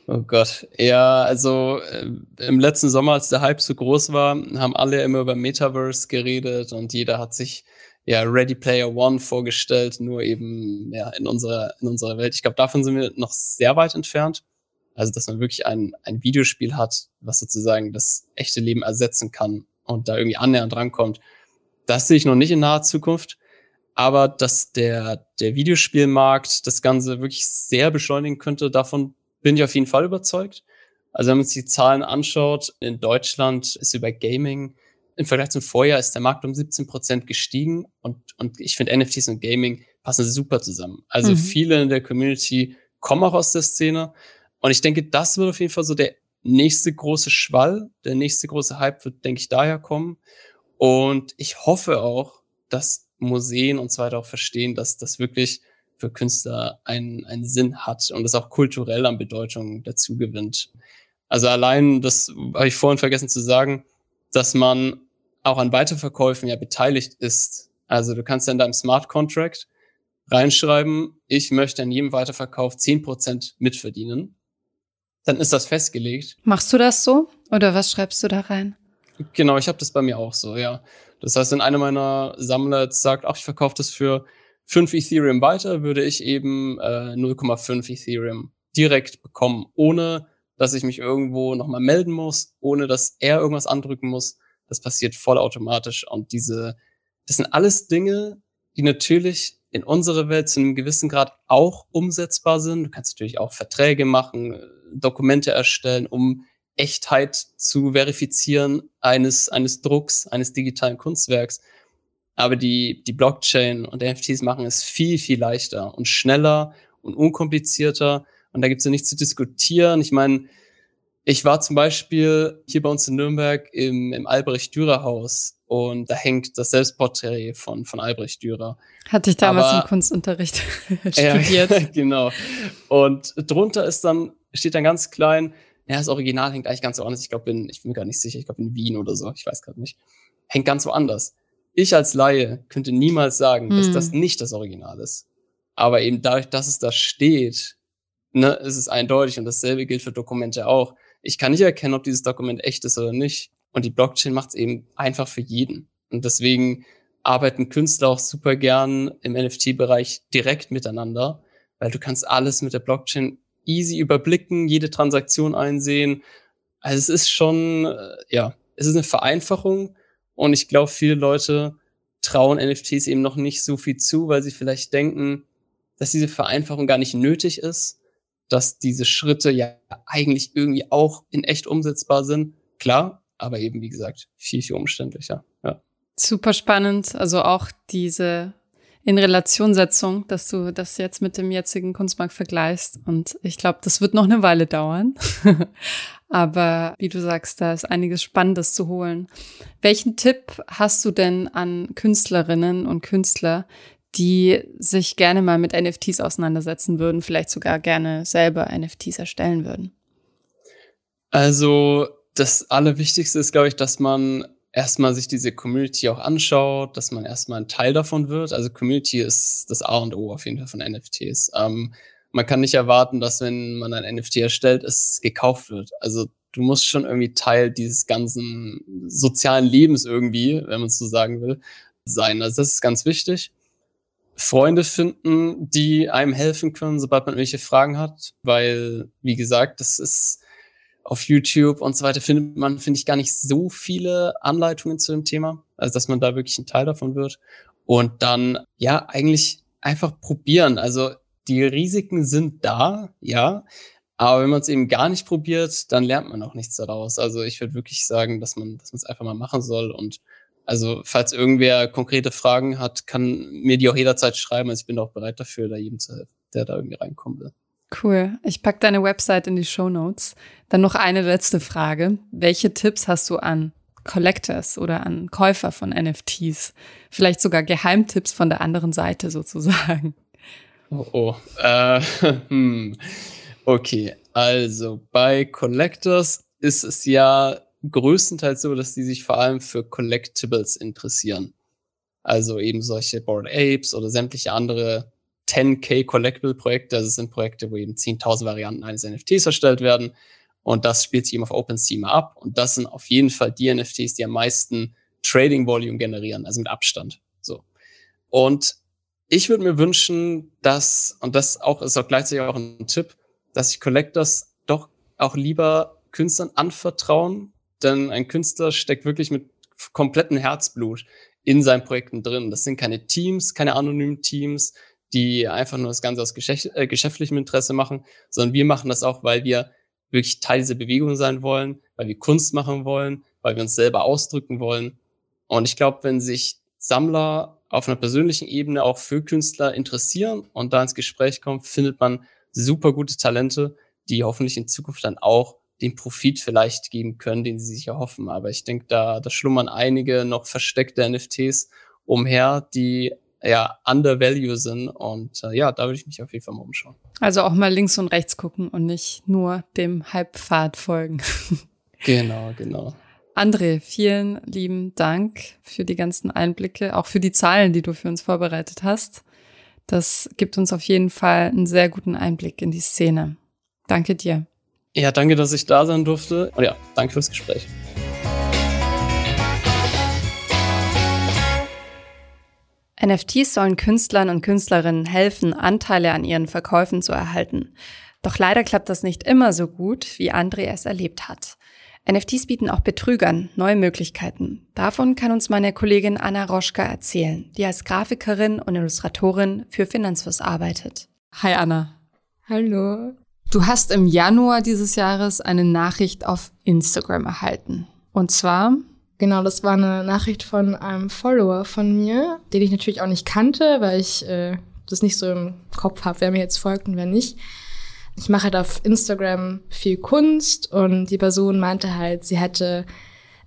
Oh Gott. Ja, also äh, im letzten Sommer, als der Hype so groß war, haben alle immer über Metaverse geredet und jeder hat sich ja Ready Player One vorgestellt, nur eben ja in unserer in unserer Welt. Ich glaube, davon sind wir noch sehr weit entfernt. Also, dass man wirklich ein ein Videospiel hat, was sozusagen das echte Leben ersetzen kann und da irgendwie annähernd drankommt. Das sehe ich noch nicht in naher Zukunft. Aber dass der, der Videospielmarkt das Ganze wirklich sehr beschleunigen könnte, davon bin ich auf jeden Fall überzeugt. Also wenn man sich die Zahlen anschaut, in Deutschland ist über Gaming im Vergleich zum Vorjahr ist der Markt um 17 Prozent gestiegen und, und ich finde NFTs und Gaming passen super zusammen. Also mhm. viele in der Community kommen auch aus der Szene und ich denke, das wird auf jeden Fall so der nächste große Schwall, der nächste große Hype wird, denke ich, daher kommen. Und ich hoffe auch, dass Museen und so weiter auch verstehen, dass das wirklich für Künstler einen, einen Sinn hat und es auch kulturell an Bedeutung dazu gewinnt. Also allein, das habe ich vorhin vergessen zu sagen, dass man auch an Weiterverkäufen ja beteiligt ist. Also du kannst ja in deinem Smart Contract reinschreiben, ich möchte an jedem Weiterverkauf zehn Prozent mitverdienen. Dann ist das festgelegt. Machst du das so? Oder was schreibst du da rein? Genau, ich habe das bei mir auch so, ja. Das heißt, wenn einer meiner Sammler jetzt sagt, ach, ich verkaufe das für 5 Ethereum weiter, würde ich eben äh, 0,5 Ethereum direkt bekommen, ohne dass ich mich irgendwo nochmal melden muss, ohne dass er irgendwas andrücken muss. Das passiert vollautomatisch. Und diese, das sind alles Dinge, die natürlich in unserer Welt zu einem gewissen Grad auch umsetzbar sind. Du kannst natürlich auch Verträge machen, Dokumente erstellen, um Echtheit zu verifizieren eines, eines Drucks, eines digitalen Kunstwerks. Aber die, die Blockchain und NFTs machen es viel, viel leichter und schneller und unkomplizierter. Und da gibt es ja nichts zu diskutieren. Ich meine, ich war zum Beispiel hier bei uns in Nürnberg im, im Albrecht-Dürer-Haus und da hängt das Selbstporträt von, von Albrecht Dürer. Hatte ich damals Aber, im Kunstunterricht studiert. Ja, genau. Und drunter ist dann, steht dann ganz klein, ja, das Original hängt eigentlich ganz woanders. Ich glaube, ich bin mir gar nicht sicher, ich glaube in Wien oder so, ich weiß gerade nicht. Hängt ganz woanders. Ich als Laie könnte niemals sagen, hm. dass das nicht das Original ist. Aber eben dadurch, dass es da steht, ne, ist es eindeutig und dasselbe gilt für Dokumente auch. Ich kann nicht erkennen, ob dieses Dokument echt ist oder nicht. Und die Blockchain macht es eben einfach für jeden. Und deswegen arbeiten Künstler auch super gern im NFT-Bereich direkt miteinander, weil du kannst alles mit der Blockchain easy überblicken, jede Transaktion einsehen. Also es ist schon, äh, ja, es ist eine Vereinfachung und ich glaube, viele Leute trauen NFTs eben noch nicht so viel zu, weil sie vielleicht denken, dass diese Vereinfachung gar nicht nötig ist dass diese Schritte ja eigentlich irgendwie auch in echt umsetzbar sind. Klar, aber eben, wie gesagt, viel, viel umständlicher. Ja. Super spannend. Also auch diese in Relationsetzung, dass du das jetzt mit dem jetzigen Kunstmarkt vergleichst. Und ich glaube, das wird noch eine Weile dauern. Aber wie du sagst, da ist einiges Spannendes zu holen. Welchen Tipp hast du denn an Künstlerinnen und Künstler, die sich gerne mal mit NFTs auseinandersetzen würden, vielleicht sogar gerne selber NFTs erstellen würden? Also das Allerwichtigste ist, glaube ich, dass man erstmal sich diese Community auch anschaut, dass man erstmal ein Teil davon wird. Also Community ist das A und O auf jeden Fall von NFTs. Ähm, man kann nicht erwarten, dass wenn man ein NFT erstellt, es gekauft wird. Also du musst schon irgendwie Teil dieses ganzen sozialen Lebens irgendwie, wenn man es so sagen will, sein. Also das ist ganz wichtig. Freunde finden, die einem helfen können, sobald man irgendwelche Fragen hat, weil, wie gesagt, das ist auf YouTube und so weiter findet man, finde ich, gar nicht so viele Anleitungen zu dem Thema. Also, dass man da wirklich ein Teil davon wird. Und dann, ja, eigentlich einfach probieren. Also, die Risiken sind da, ja. Aber wenn man es eben gar nicht probiert, dann lernt man auch nichts daraus. Also, ich würde wirklich sagen, dass man, dass man es einfach mal machen soll. Und also, falls irgendwer konkrete Fragen hat, kann mir die auch jederzeit schreiben. Also, ich bin auch bereit dafür, da jedem zu helfen, der da irgendwie reinkommen will. Cool. Ich pack deine Website in die Show Notes. Dann noch eine letzte Frage. Welche Tipps hast du an Collectors oder an Käufer von NFTs? Vielleicht sogar Geheimtipps von der anderen Seite sozusagen. Oh, oh. Äh, hm. Okay, also bei Collectors ist es ja größtenteils so, dass die sich vor allem für Collectibles interessieren. Also eben solche Board Apes oder sämtliche andere 10k Collectible Projekte. Also es sind Projekte, wo eben 10.000 Varianten eines NFTs erstellt werden. Und das spielt sich eben auf OpenSea ab. Und das sind auf jeden Fall die NFTs, die am meisten Trading Volume generieren, also mit Abstand. So. Und ich würde mir wünschen, dass, und das auch ist auch gleichzeitig auch ein Tipp, dass sich Collectors doch auch lieber Künstlern anvertrauen, denn ein Künstler steckt wirklich mit komplettem Herzblut in seinen Projekten drin. Das sind keine Teams, keine anonymen Teams, die einfach nur das Ganze aus äh, geschäftlichem Interesse machen, sondern wir machen das auch, weil wir wirklich Teil dieser Bewegung sein wollen, weil wir Kunst machen wollen, weil wir uns selber ausdrücken wollen. Und ich glaube, wenn sich Sammler auf einer persönlichen Ebene auch für Künstler interessieren und da ins Gespräch kommen, findet man super gute Talente, die hoffentlich in Zukunft dann auch den Profit vielleicht geben können, den sie sich erhoffen. Aber ich denke, da, da schlummern einige noch versteckte NFTs umher, die ja undervalue sind. Und äh, ja, da würde ich mich auf jeden Fall mal umschauen. Also auch mal links und rechts gucken und nicht nur dem Halbpfad folgen. genau, genau. André, vielen lieben Dank für die ganzen Einblicke, auch für die Zahlen, die du für uns vorbereitet hast. Das gibt uns auf jeden Fall einen sehr guten Einblick in die Szene. Danke dir. Ja, danke, dass ich da sein durfte. Und ja, danke fürs Gespräch. NFTs sollen Künstlern und Künstlerinnen helfen, Anteile an ihren Verkäufen zu erhalten. Doch leider klappt das nicht immer so gut, wie André es erlebt hat. NFTs bieten auch Betrügern neue Möglichkeiten. Davon kann uns meine Kollegin Anna Roschka erzählen, die als Grafikerin und Illustratorin für Finanzfluss arbeitet. Hi Anna. Hallo. Du hast im Januar dieses Jahres eine Nachricht auf Instagram erhalten. Und zwar Genau, das war eine Nachricht von einem Follower von mir, den ich natürlich auch nicht kannte, weil ich äh, das nicht so im Kopf habe, wer mir jetzt folgt und wer nicht. Ich mache halt auf Instagram viel Kunst und die Person meinte halt, sie hätte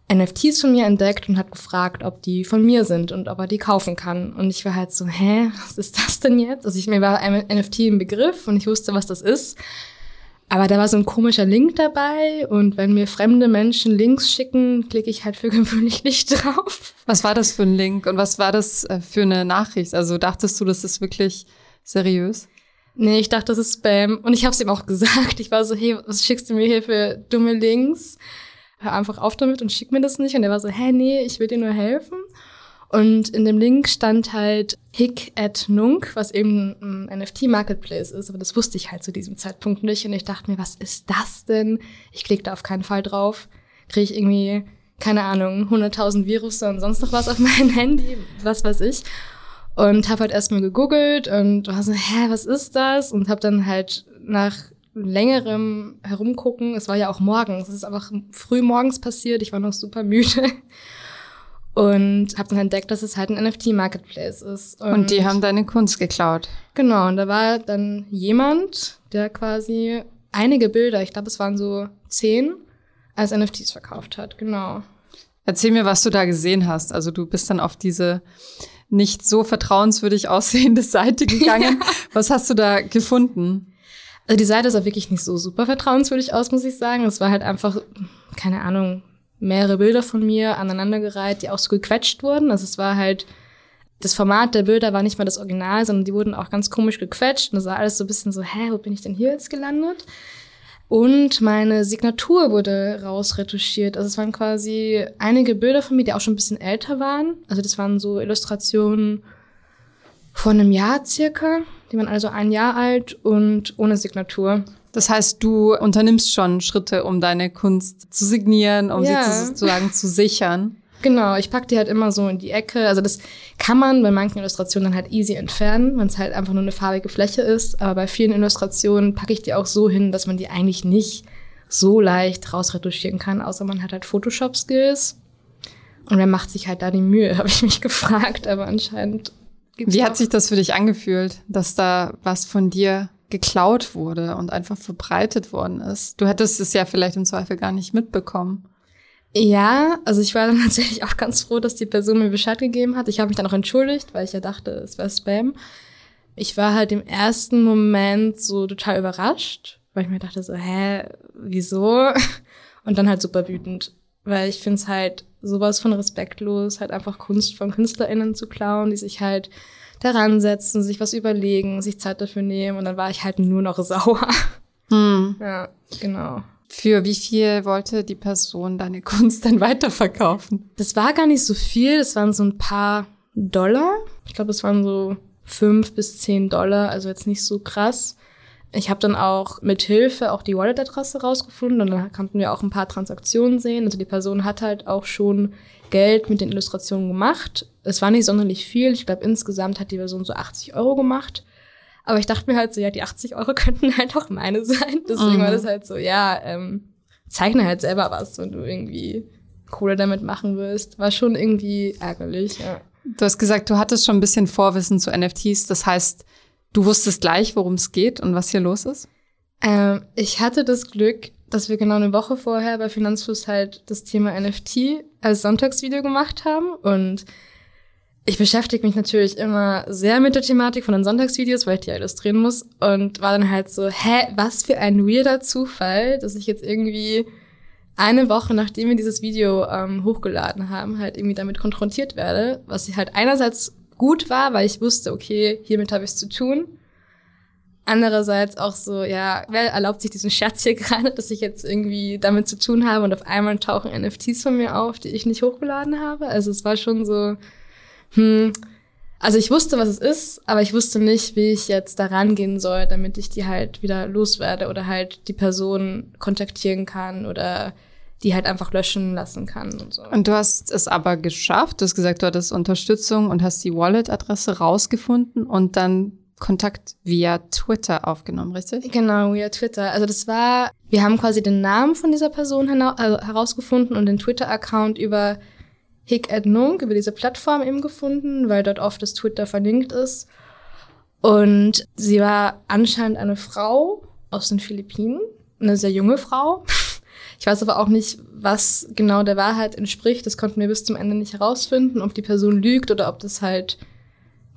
NFTs von mir entdeckt und hat gefragt, ob die von mir sind und ob er die kaufen kann. Und ich war halt so, hä, was ist das denn jetzt? Also ich mir war NFT im Begriff und ich wusste, was das ist. Aber da war so ein komischer Link dabei und wenn mir fremde Menschen Links schicken, klicke ich halt für gewöhnlich nicht drauf. Was war das für ein Link und was war das äh, für eine Nachricht? Also dachtest du, das ist wirklich seriös? Nee, ich dachte, das ist Spam. Und ich habe es ihm auch gesagt. Ich war so, hey, was schickst du mir hier für dumme Links? Hör einfach auf damit und schick mir das nicht. Und er war so, hä, nee, ich will dir nur helfen. Und in dem Link stand halt Hick at Nunk, was eben ein NFT-Marketplace ist. Aber das wusste ich halt zu diesem Zeitpunkt nicht. Und ich dachte mir, was ist das denn? Ich klicke da auf keinen Fall drauf. Kriege ich irgendwie, keine Ahnung, 100.000 Virus und sonst noch was auf mein Handy, was weiß ich. Und habe halt erstmal gegoogelt und war so, hä, was ist das? Und habe dann halt nach längerem Herumgucken, es war ja auch morgens, es ist einfach früh morgens passiert, ich war noch super müde und habe dann entdeckt, dass es halt ein NFT-Marketplace ist. Und, und, die haben deine Kunst geklaut. Genau, und da war dann jemand, der quasi einige Bilder, ich glaube, es waren so zehn, als NFTs verkauft hat, genau. Erzähl mir, was du da gesehen hast. Also du bist dann auf diese nicht so vertrauenswürdig aussehende Seite gegangen. was hast du da gefunden? Also die Seite sah wirklich nicht so super vertrauenswürdig aus, muss ich sagen. Es war halt einfach, keine Ahnung, mehrere Bilder von mir aneinandergereiht, die auch so gequetscht wurden. Also es war halt, das Format der Bilder war nicht mal das Original, sondern die wurden auch ganz komisch gequetscht. Und das war alles so ein bisschen so, hä, wo bin ich denn hier jetzt gelandet? Und meine Signatur wurde rausretuschiert. Also es waren quasi einige Bilder von mir, die auch schon ein bisschen älter waren. Also das waren so Illustrationen von einem Jahr circa. Die waren also ein Jahr alt und ohne Signatur. Das heißt, du unternimmst schon Schritte, um deine Kunst zu signieren, um ja. sie sozusagen zu sichern. Genau, ich packe die halt immer so in die Ecke. Also das kann man bei manchen Illustrationen dann halt easy entfernen, wenn es halt einfach nur eine farbige Fläche ist. Aber bei vielen Illustrationen packe ich die auch so hin, dass man die eigentlich nicht so leicht rausretuschieren kann, außer man hat halt Photoshop-Skills. Und wer macht sich halt da die Mühe, habe ich mich gefragt. Aber anscheinend gibt's Wie hat sich das für dich angefühlt, dass da was von dir geklaut wurde und einfach verbreitet worden ist? Du hättest es ja vielleicht im Zweifel gar nicht mitbekommen. Ja, also ich war dann tatsächlich auch ganz froh, dass die Person mir Bescheid gegeben hat. Ich habe mich dann auch entschuldigt, weil ich ja dachte, es wäre Spam. Ich war halt im ersten Moment so total überrascht, weil ich mir dachte so, hä, wieso? Und dann halt super wütend, weil ich finde es halt sowas von respektlos, halt einfach Kunst von KünstlerInnen zu klauen, die sich halt daran setzen, sich was überlegen, sich Zeit dafür nehmen und dann war ich halt nur noch sauer. Hm. Ja, genau. Für wie viel wollte die Person deine Kunst dann weiterverkaufen? Das war gar nicht so viel, das waren so ein paar Dollar. Ich glaube, es waren so fünf bis zehn Dollar, also jetzt nicht so krass. Ich habe dann auch mit Hilfe auch die Wallet-Adresse rausgefunden und dann konnten wir auch ein paar Transaktionen sehen. Also die Person hat halt auch schon Geld mit den Illustrationen gemacht. Es war nicht sonderlich viel. Ich glaube, insgesamt hat die Person so 80 Euro gemacht. Aber ich dachte mir halt so, ja, die 80 Euro könnten halt auch meine sein. Deswegen mhm. war das halt so, ja, ähm, zeichne halt selber was, wenn du irgendwie Kohle damit machen willst. War schon irgendwie ärgerlich, ja. Du hast gesagt, du hattest schon ein bisschen Vorwissen zu NFTs. Das heißt, du wusstest gleich, worum es geht und was hier los ist? Ähm, ich hatte das Glück, dass wir genau eine Woche vorher bei Finanzfluss halt das Thema NFT als Sonntagsvideo gemacht haben und ich beschäftige mich natürlich immer sehr mit der Thematik von den Sonntagsvideos, weil ich die illustrieren muss. Und war dann halt so, hä, was für ein weirder Zufall, dass ich jetzt irgendwie eine Woche, nachdem wir dieses Video ähm, hochgeladen haben, halt irgendwie damit konfrontiert werde. Was halt einerseits gut war, weil ich wusste, okay, hiermit habe ich es zu tun. Andererseits auch so, ja, wer erlaubt sich diesen Scherz hier gerade, dass ich jetzt irgendwie damit zu tun habe und auf einmal tauchen NFTs von mir auf, die ich nicht hochgeladen habe. Also es war schon so, hm, also ich wusste, was es ist, aber ich wusste nicht, wie ich jetzt da rangehen soll, damit ich die halt wieder loswerde oder halt die Person kontaktieren kann oder die halt einfach löschen lassen kann und so. Und du hast es aber geschafft. Du hast gesagt, du hattest Unterstützung und hast die Wallet-Adresse rausgefunden und dann Kontakt via Twitter aufgenommen, richtig? Genau, via Twitter. Also das war, wir haben quasi den Namen von dieser Person also herausgefunden und den Twitter-Account über Hick at Nunk über diese Plattform eben gefunden, weil dort oft das Twitter verlinkt ist. Und sie war anscheinend eine Frau aus den Philippinen, eine sehr junge Frau. Ich weiß aber auch nicht, was genau der Wahrheit entspricht. Das konnten wir bis zum Ende nicht herausfinden, ob die Person lügt oder ob das halt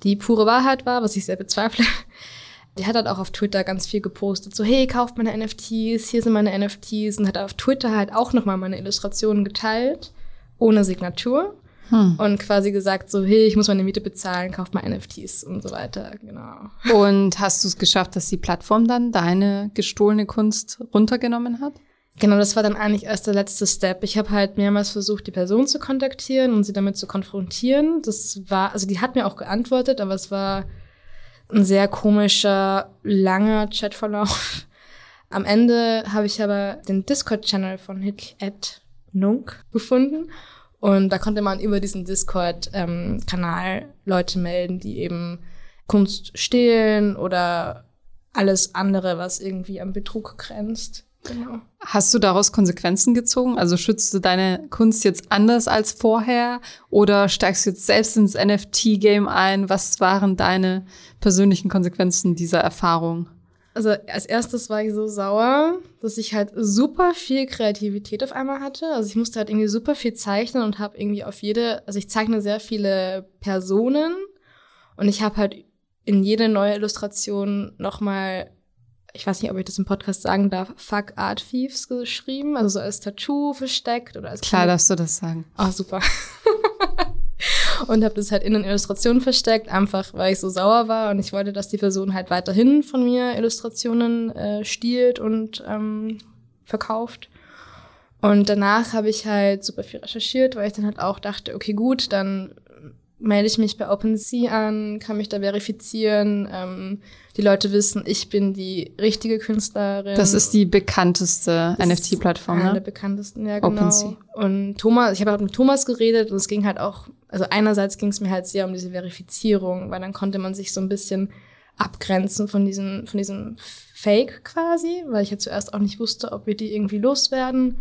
die pure Wahrheit war, was ich sehr bezweifle. Die hat halt auch auf Twitter ganz viel gepostet, so hey, kauft meine NFTs, hier sind meine NFTs und hat auf Twitter halt auch nochmal meine Illustrationen geteilt ohne Signatur hm. und quasi gesagt so, hey, ich muss meine Miete bezahlen, kauf mal NFTs und so weiter, genau. Und hast du es geschafft, dass die Plattform dann deine gestohlene Kunst runtergenommen hat? Genau, das war dann eigentlich erst der letzte Step. Ich habe halt mehrmals versucht, die Person zu kontaktieren und sie damit zu konfrontieren. Das war, also die hat mir auch geantwortet, aber es war ein sehr komischer, langer Chatverlauf. Am Ende habe ich aber den Discord-Channel von Hit at Nunk gefunden. Und da konnte man über diesen Discord-Kanal ähm, Leute melden, die eben Kunst stehlen oder alles andere, was irgendwie am Betrug grenzt. Genau. Hast du daraus Konsequenzen gezogen? Also schützt du deine Kunst jetzt anders als vorher oder steigst du jetzt selbst ins NFT-Game ein? Was waren deine persönlichen Konsequenzen dieser Erfahrung? Also als erstes war ich so sauer, dass ich halt super viel Kreativität auf einmal hatte. Also ich musste halt irgendwie super viel zeichnen und habe irgendwie auf jede, also ich zeichne sehr viele Personen und ich habe halt in jede neue Illustration nochmal ich weiß nicht, ob ich das im Podcast sagen darf, Fuck Art Thieves geschrieben, also so als Tattoo versteckt oder als Klar darfst du das sagen. Ah, oh, super. und habe das halt in den Illustrationen versteckt, einfach weil ich so sauer war und ich wollte, dass die Person halt weiterhin von mir Illustrationen äh, stiehlt und ähm, verkauft. Und danach habe ich halt super viel recherchiert, weil ich dann halt auch dachte, okay, gut, dann melde ich mich bei OpenSea an, kann mich da verifizieren. Ähm, die Leute wissen, ich bin die richtige Künstlerin. Das ist die bekannteste NFT-Plattform, ne? der bekanntesten, ja genau. OpenSea. Und Thomas, ich habe halt mit Thomas geredet und es ging halt auch, also einerseits ging es mir halt sehr um diese Verifizierung, weil dann konnte man sich so ein bisschen abgrenzen von diesem, von diesem Fake quasi, weil ich ja zuerst auch nicht wusste, ob wir die irgendwie loswerden.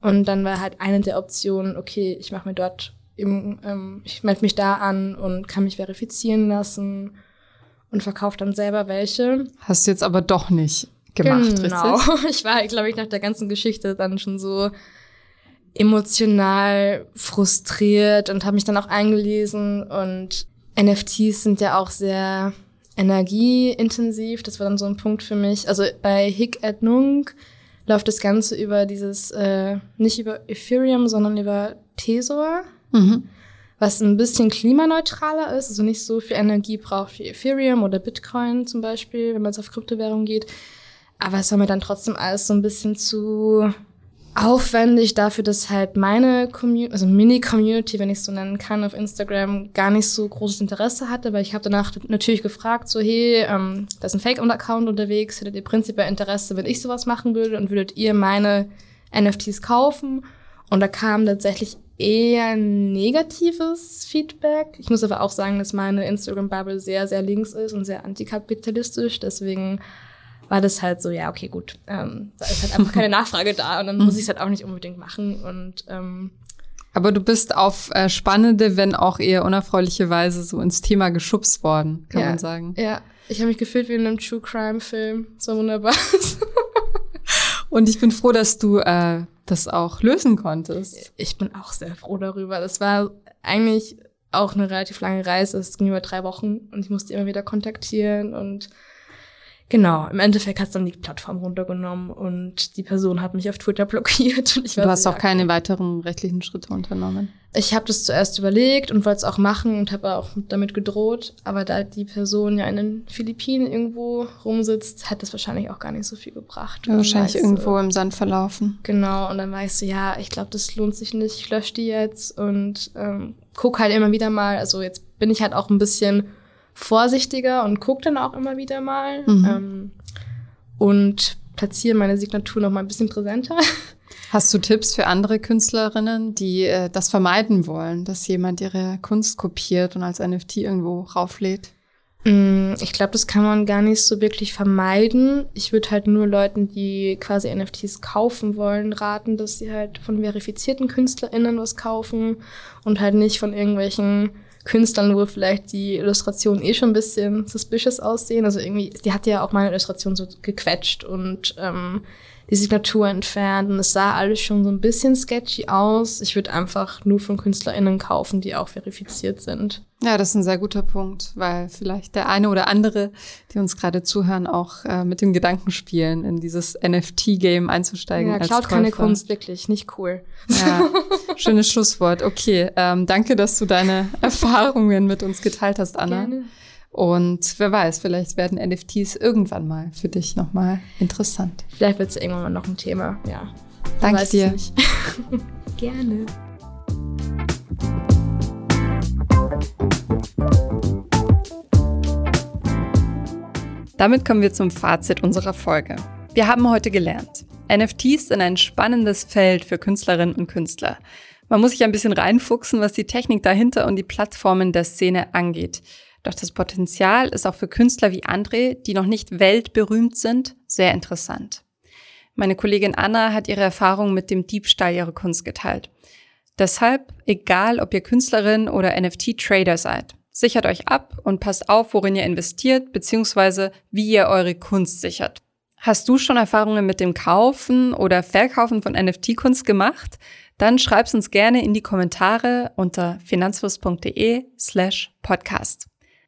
Und dann war halt eine der Optionen, okay, ich mache mir dort eben, ähm, ich melde mich da an und kann mich verifizieren lassen und verkaufe dann selber welche. Hast du jetzt aber doch nicht gemacht, genau. richtig? Ich war, glaube ich, nach der ganzen Geschichte dann schon so emotional frustriert und habe mich dann auch eingelesen und NFTs sind ja auch sehr energieintensiv. Das war dann so ein Punkt für mich. Also bei Hic et Nunc läuft das Ganze über dieses, äh, nicht über Ethereum, sondern über Tesor. Mhm. Was ein bisschen klimaneutraler ist, also nicht so viel Energie braucht wie Ethereum oder Bitcoin zum Beispiel, wenn man jetzt auf Kryptowährung geht. Aber es war mir dann trotzdem alles so ein bisschen zu aufwendig dafür, dass halt meine Community, also Mini-Community, wenn ich es so nennen kann, auf Instagram gar nicht so großes Interesse hatte, weil ich habe danach natürlich gefragt, so hey, ähm, da ist ein Fake-Account unterwegs, hättet ihr prinzipiell Interesse, wenn ich sowas machen würde und würdet ihr meine NFTs kaufen? Und da kam tatsächlich eher negatives Feedback. Ich muss aber auch sagen, dass meine Instagram-Bubble sehr, sehr links ist und sehr antikapitalistisch. Deswegen war das halt so, ja, okay, gut. Ähm, da ist halt einfach keine Nachfrage da und dann muss ich es halt auch nicht unbedingt machen. Und ähm, aber du bist auf äh, spannende, wenn auch eher unerfreuliche Weise so ins Thema geschubst worden, kann ja, man sagen. Ja, ich habe mich gefühlt wie in einem True Crime Film. So wunderbar. und ich bin froh, dass du äh, das auch lösen konntest. Ich bin auch sehr froh darüber. Das war eigentlich auch eine relativ lange Reise. Es ging über drei Wochen und ich musste immer wieder kontaktieren und Genau, im Endeffekt hat es dann die Plattform runtergenommen und die Person hat mich auf Twitter blockiert. Und ich du hast auch keine weiteren rechtlichen Schritte unternommen. Ich habe das zuerst überlegt und wollte es auch machen und habe auch damit gedroht. Aber da die Person ja in den Philippinen irgendwo rumsitzt, hat das wahrscheinlich auch gar nicht so viel gebracht. Ja, wahrscheinlich irgendwo im Sand verlaufen. Genau, und dann weißt du, ja, ich glaube, das lohnt sich nicht. Ich lösche die jetzt und ähm, guck halt immer wieder mal. Also jetzt bin ich halt auch ein bisschen vorsichtiger und gucke dann auch immer wieder mal mhm. ähm, und platziere meine Signatur noch mal ein bisschen präsenter. Hast du Tipps für andere Künstlerinnen, die äh, das vermeiden wollen, dass jemand ihre Kunst kopiert und als NFT irgendwo rauflädt? Mm, ich glaube, das kann man gar nicht so wirklich vermeiden. Ich würde halt nur Leuten, die quasi NFTs kaufen wollen, raten, dass sie halt von verifizierten KünstlerInnen was kaufen und halt nicht von irgendwelchen Künstlern, wo vielleicht die Illustrationen eh schon ein bisschen suspicious aussehen. Also irgendwie, die hat ja auch meine Illustration so gequetscht und ähm, die Signatur entfernt und es sah alles schon so ein bisschen sketchy aus. Ich würde einfach nur von KünstlerInnen kaufen, die auch verifiziert sind. Ja, das ist ein sehr guter Punkt, weil vielleicht der eine oder andere, die uns gerade zuhören, auch äh, mit dem Gedanken spielen, in dieses NFT-Game einzusteigen. Ja, klaut keine Kunst, wirklich, nicht cool. Ja, schönes Schlusswort. Okay, ähm, danke, dass du deine Erfahrungen mit uns geteilt hast, Anna. Gerne. Und wer weiß, vielleicht werden NFTs irgendwann mal für dich nochmal interessant. Vielleicht wird es irgendwann mal noch ein Thema, ja. Danke dir. Gerne. Damit kommen wir zum Fazit unserer Folge. Wir haben heute gelernt, NFTs sind ein spannendes Feld für Künstlerinnen und Künstler. Man muss sich ein bisschen reinfuchsen, was die Technik dahinter und die Plattformen der Szene angeht. Doch das Potenzial ist auch für Künstler wie André, die noch nicht weltberühmt sind, sehr interessant. Meine Kollegin Anna hat ihre Erfahrungen mit dem Diebstahl ihrer Kunst geteilt. Deshalb, egal ob ihr Künstlerin oder NFT-Trader seid, sichert euch ab und passt auf, worin ihr investiert, beziehungsweise wie ihr eure Kunst sichert. Hast du schon Erfahrungen mit dem Kaufen oder Verkaufen von NFT-Kunst gemacht? Dann schreib's uns gerne in die Kommentare unter finanzfluss.de slash podcast.